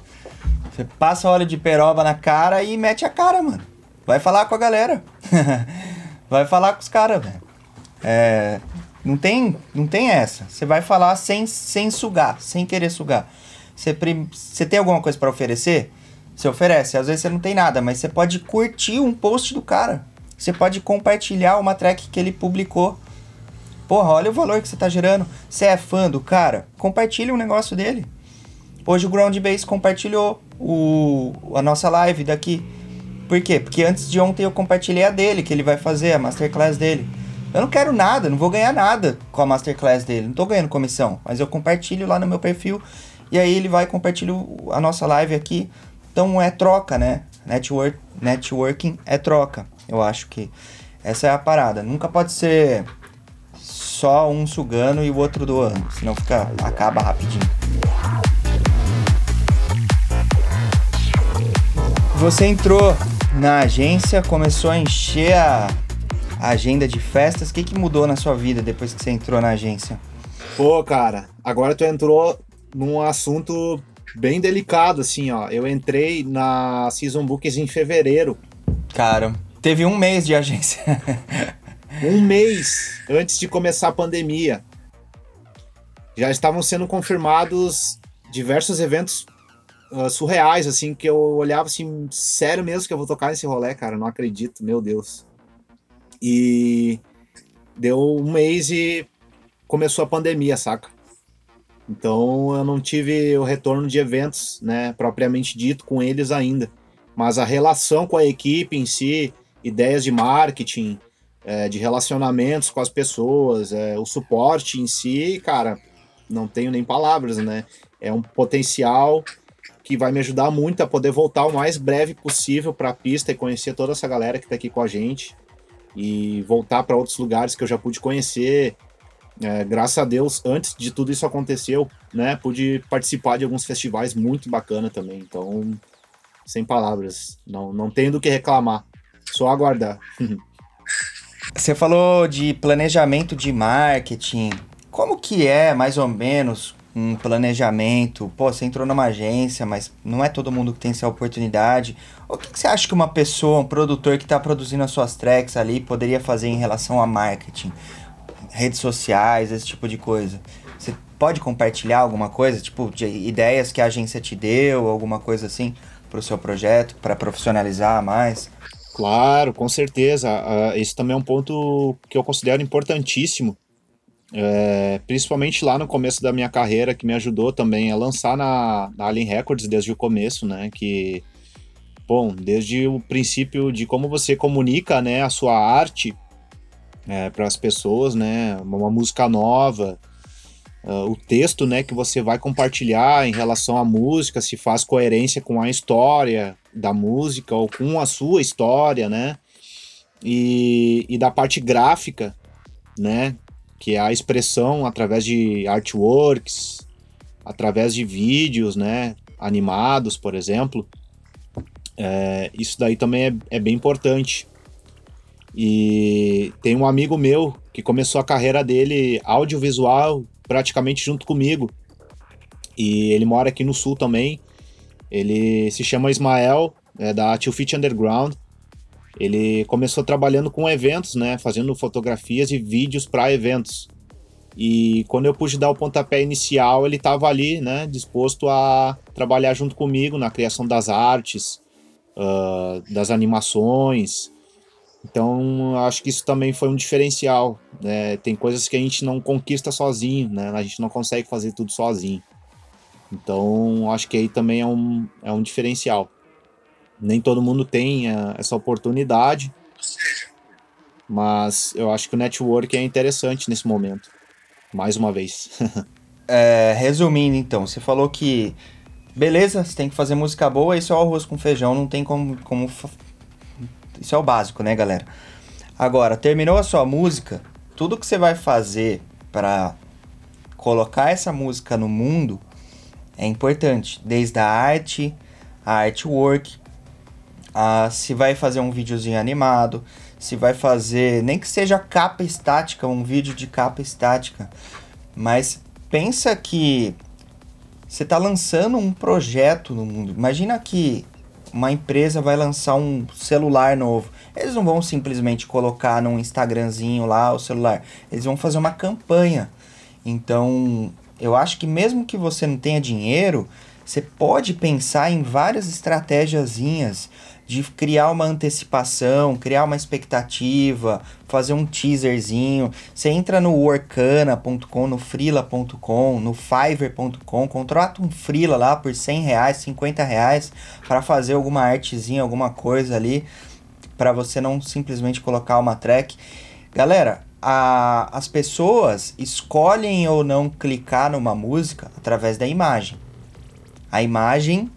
Você passa óleo de peroba na cara e mete a cara, mano. Vai falar com a galera. vai falar com os caras, velho. É, não, tem, não tem essa. Você vai falar sem, sem sugar, sem querer sugar. Você, você tem alguma coisa para oferecer? Você oferece. Às vezes você não tem nada, mas você pode curtir um post do cara. Você pode compartilhar uma track que ele publicou. Porra, olha o valor que você tá gerando. Você é fã do cara? Compartilha um negócio dele. Hoje o Ground Base compartilhou o, a nossa live daqui. Por quê? Porque antes de ontem eu compartilhei a dele, que ele vai fazer, a masterclass dele. Eu não quero nada, não vou ganhar nada com a masterclass dele. Não tô ganhando comissão, mas eu compartilho lá no meu perfil. E aí ele vai compartilhar a nossa live aqui. Então é troca, né? Network, networking é troca. Eu acho que essa é a parada. Nunca pode ser só um sugando e o outro doando, senão fica acaba rapidinho. Você entrou na agência, começou a encher a agenda de festas. O que, que mudou na sua vida depois que você entrou na agência? Pô, cara, agora tu entrou num assunto bem delicado, assim, ó. Eu entrei na Season Bookings em fevereiro. Cara, teve um mês de agência. um mês antes de começar a pandemia. Já estavam sendo confirmados diversos eventos uh, surreais, assim, que eu olhava assim, sério mesmo que eu vou tocar nesse rolê, cara, não acredito, meu Deus. E deu um mês e começou a pandemia, saca? Então eu não tive o retorno de eventos, né, propriamente dito com eles ainda. Mas a relação com a equipe em si, ideias de marketing, é, de relacionamentos com as pessoas, é, o suporte em si, cara, não tenho nem palavras, né? É um potencial que vai me ajudar muito a poder voltar o mais breve possível para a pista e conhecer toda essa galera que está aqui com a gente e voltar para outros lugares que eu já pude conhecer, é, graças a Deus, antes de tudo isso aconteceu, né, pude participar de alguns festivais muito bacana também. Então, sem palavras, não, não tenho do que reclamar, só aguardar. Você falou de planejamento de marketing. Como que é, mais ou menos, um planejamento? Pô, você entrou numa agência, mas não é todo mundo que tem essa oportunidade. O que, que você acha que uma pessoa, um produtor que está produzindo as suas tracks ali, poderia fazer em relação a marketing? redes sociais, esse tipo de coisa. Você pode compartilhar alguma coisa, tipo, de ideias que a agência te deu, alguma coisa assim, para o seu projeto, para profissionalizar mais? Claro, com certeza. Uh, esse também é um ponto que eu considero importantíssimo. É, principalmente lá no começo da minha carreira, que me ajudou também a lançar na, na Alien Records desde o começo, né? Que, bom, desde o princípio de como você comunica, né, a sua arte é, para as pessoas, né? Uma música nova, uh, o texto, né, que você vai compartilhar em relação à música, se faz coerência com a história da música ou com a sua história, né? E, e da parte gráfica, né? Que é a expressão através de artworks, através de vídeos, né? Animados, por exemplo. É, isso daí também é, é bem importante. E tem um amigo meu que começou a carreira dele audiovisual praticamente junto comigo. E ele mora aqui no sul também. Ele se chama Ismael, é da Two Feet Underground. Ele começou trabalhando com eventos, né, fazendo fotografias e vídeos para eventos. E quando eu pude dar o pontapé inicial, ele estava ali, né, disposto a trabalhar junto comigo na criação das artes, uh, das animações, então, acho que isso também foi um diferencial. Né? Tem coisas que a gente não conquista sozinho, né? A gente não consegue fazer tudo sozinho. Então, acho que aí também é um, é um diferencial. Nem todo mundo tem a, eh, essa oportunidade, mas eu acho que o network é interessante nesse momento. Mais uma vez. é, resumindo, então, você falou que beleza, você tem que fazer música boa, isso é o arroz com feijão, não tem como, como isso é o básico, né, galera? Agora, terminou a sua música, tudo que você vai fazer para colocar essa música no mundo é importante, desde a arte, a artwork, a, se vai fazer um videozinho animado, se vai fazer, nem que seja capa estática, um vídeo de capa estática, mas pensa que você está lançando um projeto no mundo. Imagina que uma empresa vai lançar um celular novo. Eles não vão simplesmente colocar num Instagramzinho lá o celular. Eles vão fazer uma campanha. Então, eu acho que mesmo que você não tenha dinheiro, você pode pensar em várias estratégiazinhas de criar uma antecipação, criar uma expectativa, fazer um teaserzinho. Você entra no workana.com, no freela.com, no fiverr.com, contrata um freela lá por 100 reais, 50 reais para fazer alguma artezinha, alguma coisa ali, para você não simplesmente colocar uma track. Galera, a, as pessoas escolhem ou não clicar numa música através da imagem. A imagem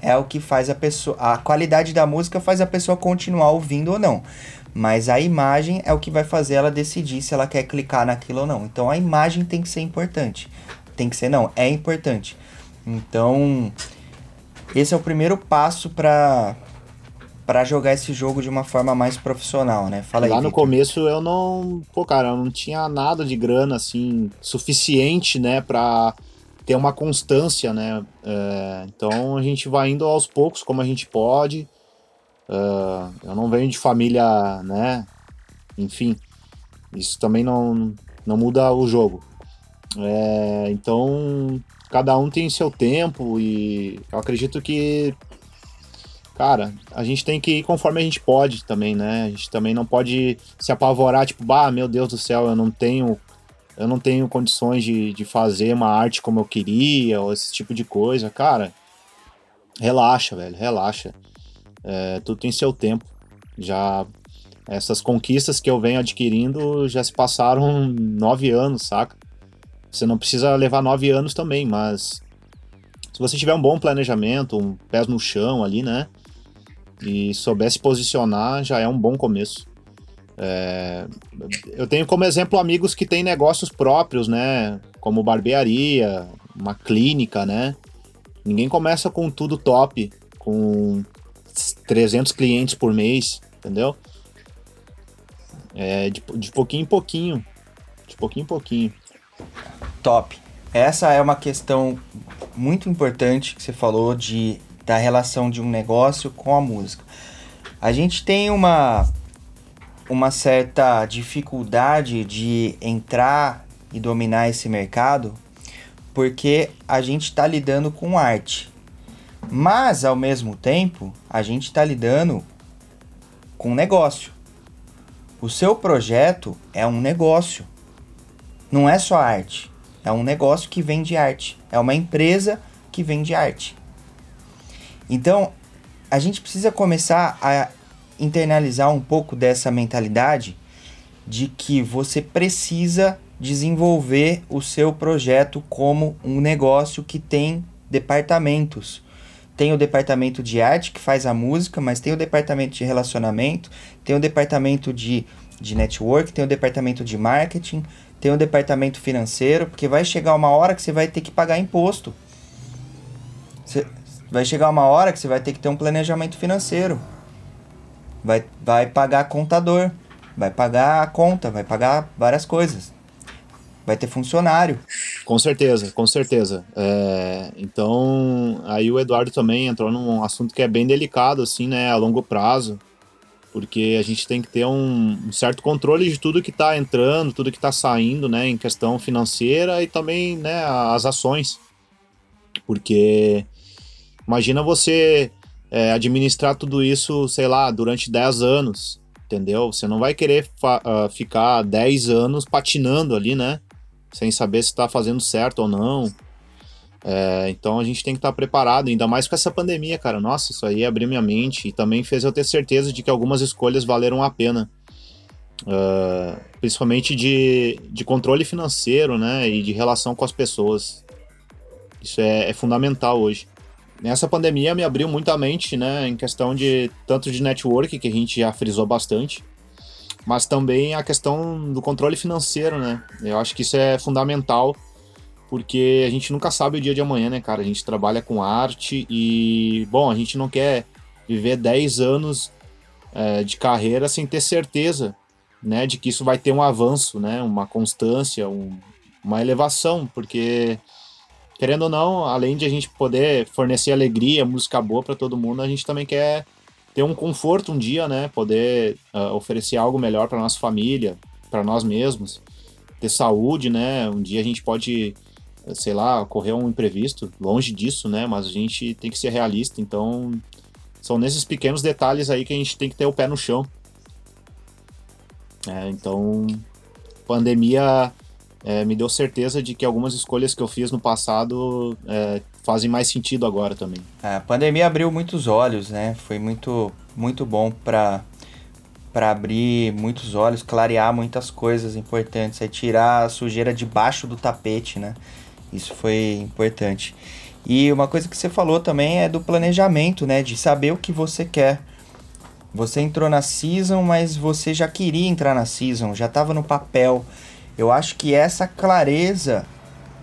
é o que faz a pessoa. A qualidade da música faz a pessoa continuar ouvindo ou não. Mas a imagem é o que vai fazer ela decidir se ela quer clicar naquilo ou não. Então a imagem tem que ser importante. Tem que ser, não, é importante. Então, esse é o primeiro passo para para jogar esse jogo de uma forma mais profissional, né? Fala aí. Lá no Victor. começo eu não, pô, cara, eu não tinha nada de grana assim suficiente, né, para ter uma constância, né? É, então a gente vai indo aos poucos como a gente pode. É, eu não venho de família, né? Enfim, isso também não, não muda o jogo. É, então cada um tem seu tempo e eu acredito que, cara, a gente tem que ir conforme a gente pode também, né? A gente também não pode se apavorar, tipo, bah, meu Deus do céu, eu não tenho eu não tenho condições de, de fazer uma arte como eu queria, ou esse tipo de coisa, cara, relaxa, velho, relaxa. É, tudo tem seu tempo. Já essas conquistas que eu venho adquirindo já se passaram nove anos, saca? Você não precisa levar nove anos também, mas se você tiver um bom planejamento, um pés no chão ali, né? E souber se posicionar, já é um bom começo. É, eu tenho como exemplo amigos que têm negócios próprios, né? Como barbearia, uma clínica, né? Ninguém começa com tudo top, com 300 clientes por mês, entendeu? É de, de pouquinho em pouquinho. De pouquinho em pouquinho. Top. Essa é uma questão muito importante que você falou de da relação de um negócio com a música. A gente tem uma uma certa dificuldade de entrar e dominar esse mercado porque a gente está lidando com arte. Mas, ao mesmo tempo, a gente está lidando com negócio. O seu projeto é um negócio. não é só arte. É um negócio que vende arte. É uma empresa que vende arte. Então, a gente precisa começar a internalizar um pouco dessa mentalidade de que você precisa desenvolver o seu projeto como um negócio que tem departamentos. Tem o departamento de arte que faz a música, mas tem o departamento de relacionamento, tem o departamento de, de network, tem o departamento de marketing, tem o departamento financeiro, porque vai chegar uma hora que você vai ter que pagar imposto. Você, vai chegar uma hora que você vai ter que ter um planejamento financeiro. Vai, vai pagar contador, vai pagar a conta, vai pagar várias coisas vai ter funcionário. Com certeza, com certeza. É, então, aí o Eduardo também entrou num assunto que é bem delicado, assim, né, a longo prazo, porque a gente tem que ter um, um certo controle de tudo que está entrando, tudo que está saindo, né, em questão financeira e também, né, as ações. Porque imagina você é, administrar tudo isso, sei lá, durante 10 anos, entendeu? Você não vai querer uh, ficar 10 anos patinando ali, né? sem saber se está fazendo certo ou não. É, então a gente tem que estar tá preparado, ainda mais com essa pandemia, cara. Nossa, isso aí abriu minha mente e também fez eu ter certeza de que algumas escolhas valeram a pena. Uh, principalmente de, de controle financeiro, né? E de relação com as pessoas. Isso é, é fundamental hoje. Nessa pandemia me abriu muito a mente, né? Em questão de tanto de network, que a gente já frisou bastante, mas também a questão do controle financeiro, né? Eu acho que isso é fundamental, porque a gente nunca sabe o dia de amanhã, né, cara? A gente trabalha com arte e, bom, a gente não quer viver 10 anos é, de carreira sem ter certeza, né, de que isso vai ter um avanço, né, uma constância, um, uma elevação, porque querendo ou não, além de a gente poder fornecer alegria, música boa para todo mundo, a gente também quer ter um conforto um dia, né? Poder uh, oferecer algo melhor para nossa família, para nós mesmos, ter saúde, né? Um dia a gente pode, sei lá, ocorrer um imprevisto, longe disso, né? Mas a gente tem que ser realista, então são nesses pequenos detalhes aí que a gente tem que ter o pé no chão. É, então, pandemia é, me deu certeza de que algumas escolhas que eu fiz no passado é, fazem mais sentido agora também. A pandemia abriu muitos olhos, né? Foi muito, muito bom para para abrir muitos olhos, clarear muitas coisas importantes, é tirar a sujeira debaixo do tapete, né? Isso foi importante. E uma coisa que você falou também é do planejamento, né? De saber o que você quer. Você entrou na season, mas você já queria entrar na season, já estava no papel. Eu acho que essa clareza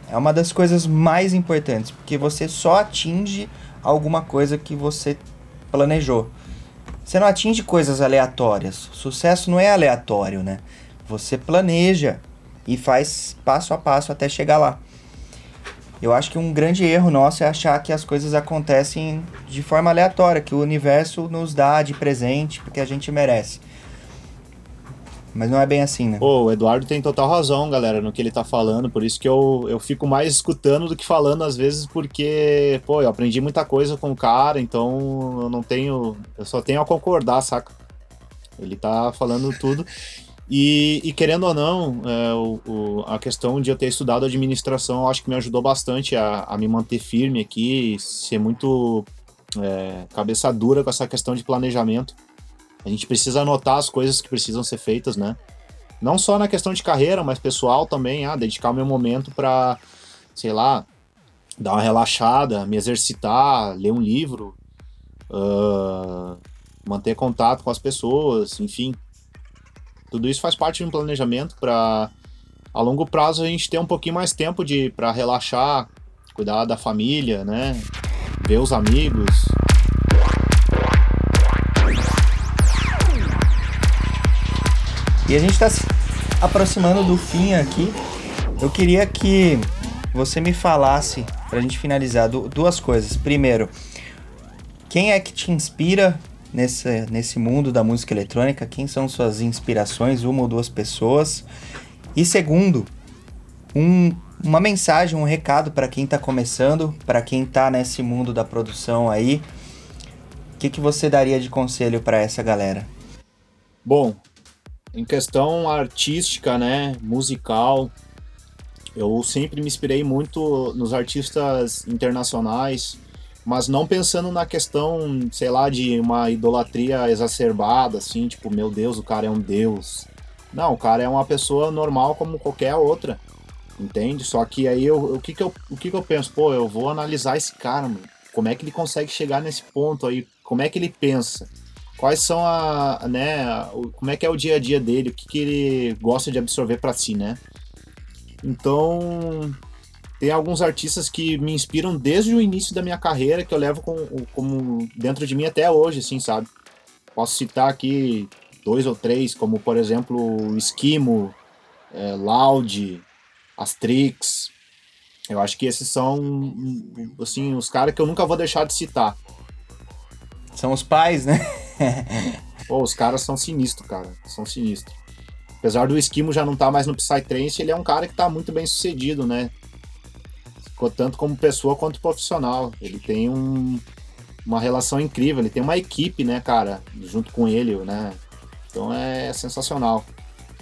é uma das coisas mais importantes, porque você só atinge alguma coisa que você planejou. Você não atinge coisas aleatórias. Sucesso não é aleatório, né? Você planeja e faz passo a passo até chegar lá. Eu acho que um grande erro nosso é achar que as coisas acontecem de forma aleatória, que o universo nos dá de presente porque a gente merece. Mas não é bem assim, né? Pô, o Eduardo tem total razão, galera, no que ele tá falando. Por isso que eu, eu fico mais escutando do que falando às vezes, porque, pô, eu aprendi muita coisa com o cara, então eu não tenho. Eu só tenho a concordar, saca? Ele tá falando tudo. E, e querendo ou não, é, o, o, a questão de eu ter estudado administração, acho que me ajudou bastante a, a me manter firme aqui, ser muito é, cabeça dura com essa questão de planejamento. A gente precisa anotar as coisas que precisam ser feitas, né? Não só na questão de carreira, mas pessoal também, ah, dedicar o meu momento para, sei lá, dar uma relaxada, me exercitar, ler um livro, uh, manter contato com as pessoas, enfim. Tudo isso faz parte de um planejamento para a longo prazo a gente ter um pouquinho mais tempo de para relaxar, cuidar da família, né? Ver os amigos, E a gente está se aproximando do fim aqui. Eu queria que você me falasse, para a gente finalizar, duas coisas. Primeiro, quem é que te inspira nesse, nesse mundo da música eletrônica? Quem são suas inspirações? Uma ou duas pessoas? E segundo, um, uma mensagem, um recado para quem está começando, para quem está nesse mundo da produção aí. O que, que você daria de conselho para essa galera? Bom, em questão artística, né, musical, Eu sempre me inspirei muito nos artistas internacionais, mas não pensando na questão, sei lá, de uma idolatria exacerbada, assim, tipo, meu Deus, o cara é um deus. Não, o cara é uma pessoa normal como qualquer outra, entende? Só que aí eu, o, que, que, eu, o que, que eu penso? Pô, eu vou analisar esse cara, mano. Como é que ele consegue chegar nesse ponto aí? Como é que ele pensa? Quais são a, né, como é que é o dia a dia dele? O que, que ele gosta de absorver para si, né? Então, tem alguns artistas que me inspiram desde o início da minha carreira, que eu levo como, como dentro de mim até hoje, assim, sabe? Posso citar aqui dois ou três, como por exemplo Esquimo, é, Loud, Astrix. Eu acho que esses são assim os caras que eu nunca vou deixar de citar. São os pais, né? Pô, os caras são sinistros, cara. São sinistros. Apesar do Esquimo já não estar tá mais no Psytrance, ele é um cara que está muito bem sucedido, né? tanto como pessoa quanto profissional. Ele tem um, uma relação incrível, ele tem uma equipe, né, cara, junto com ele, né? Então é sensacional.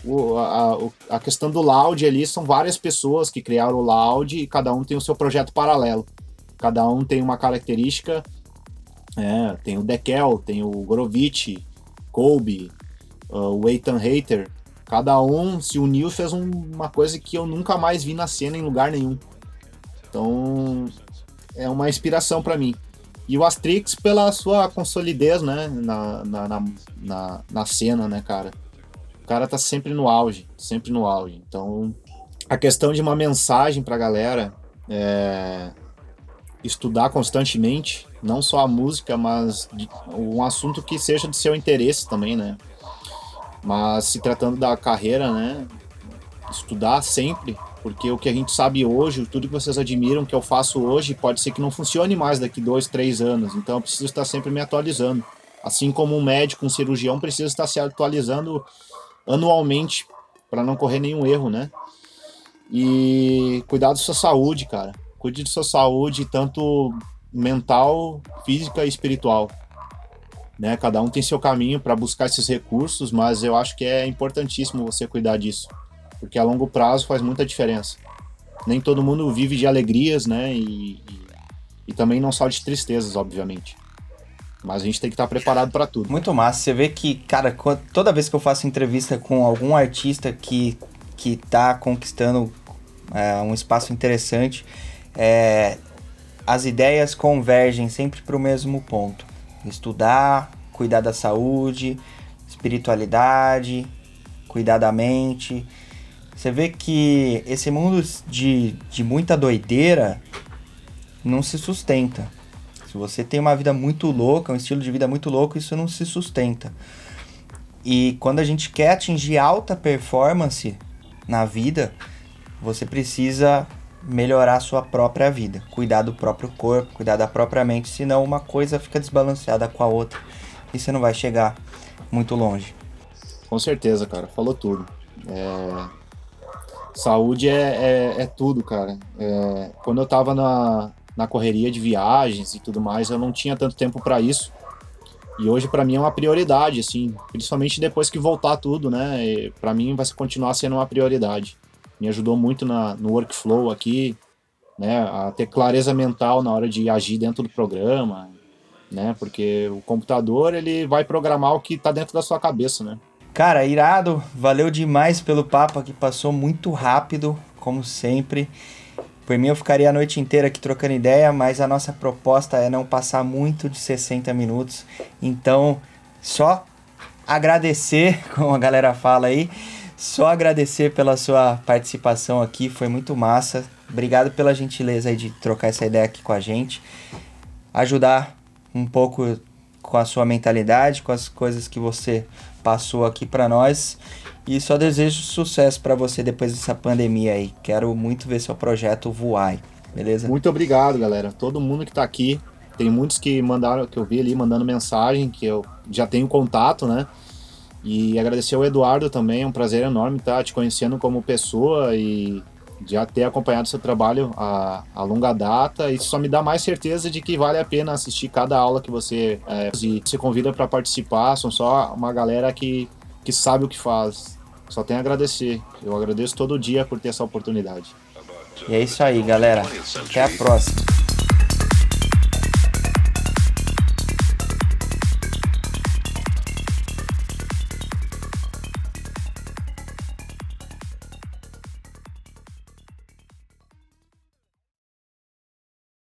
O, a, a questão do Loud ali são várias pessoas que criaram o Loud e cada um tem o seu projeto paralelo. Cada um tem uma característica. É, tem o Dekel, tem o Gorovitch, Colby, uh, o Ethan Hater. Cada um se uniu e fez um, uma coisa que eu nunca mais vi na cena em lugar nenhum. Então, é uma inspiração para mim. E o Astrix pela sua consolidez, né, na, na, na, na, na cena, né, cara. O cara tá sempre no auge, sempre no auge. Então, a questão de uma mensagem pra galera, é, estudar constantemente, não só a música, mas um assunto que seja de seu interesse também, né? Mas se tratando da carreira, né, estudar sempre, porque o que a gente sabe hoje, tudo que vocês admiram que eu faço hoje, pode ser que não funcione mais daqui dois, três anos. Então eu preciso estar sempre me atualizando. Assim como um médico, um cirurgião precisa estar se atualizando anualmente para não correr nenhum erro, né? E cuidar da sua saúde, cara. Cuide da sua saúde, tanto mental, física e espiritual. Né? Cada um tem seu caminho para buscar esses recursos, mas eu acho que é importantíssimo você cuidar disso porque a longo prazo faz muita diferença. Nem todo mundo vive de alegrias, né? E, e, e também não só de tristezas, obviamente. Mas a gente tem que estar preparado para tudo. Muito massa. Você vê que, cara, toda vez que eu faço entrevista com algum artista que, que tá conquistando é, um espaço interessante, é, as ideias convergem sempre para o mesmo ponto: estudar, cuidar da saúde, espiritualidade, cuidar da mente. Você vê que esse mundo de, de muita doideira não se sustenta. Se você tem uma vida muito louca, um estilo de vida muito louco, isso não se sustenta. E quando a gente quer atingir alta performance na vida, você precisa melhorar a sua própria vida, cuidar do próprio corpo, cuidar da própria mente, senão uma coisa fica desbalanceada com a outra e você não vai chegar muito longe. Com certeza, cara, falou tudo. É, Saúde é, é, é tudo, cara. É, quando eu tava na, na correria de viagens e tudo mais, eu não tinha tanto tempo para isso. E hoje para mim é uma prioridade, assim, principalmente depois que voltar tudo, né? Para mim vai continuar sendo uma prioridade. Me ajudou muito na, no workflow aqui, né? A ter clareza mental na hora de agir dentro do programa, né? Porque o computador ele vai programar o que está dentro da sua cabeça, né? Cara, irado, valeu demais pelo papo aqui, passou muito rápido, como sempre. Por mim eu ficaria a noite inteira aqui trocando ideia, mas a nossa proposta é não passar muito de 60 minutos. Então, só agradecer, como a galera fala aí, só agradecer pela sua participação aqui, foi muito massa. Obrigado pela gentileza aí de trocar essa ideia aqui com a gente. Ajudar um pouco com a sua mentalidade, com as coisas que você passou aqui para nós. E só desejo sucesso para você depois dessa pandemia aí. Quero muito ver seu projeto voar, beleza? Muito obrigado, galera. Todo mundo que tá aqui. Tem muitos que mandaram, que eu vi ali mandando mensagem, que eu já tenho contato, né? E agradecer ao Eduardo também, é um prazer enorme estar tá te conhecendo como pessoa e já ter acompanhado seu trabalho a, a longa data. Isso só me dá mais certeza de que vale a pena assistir cada aula que você é, se convida para participar. São só uma galera que, que sabe o que faz. só tenho a agradecer. Eu agradeço todo dia por ter essa oportunidade. E é isso aí, galera. Até a próxima.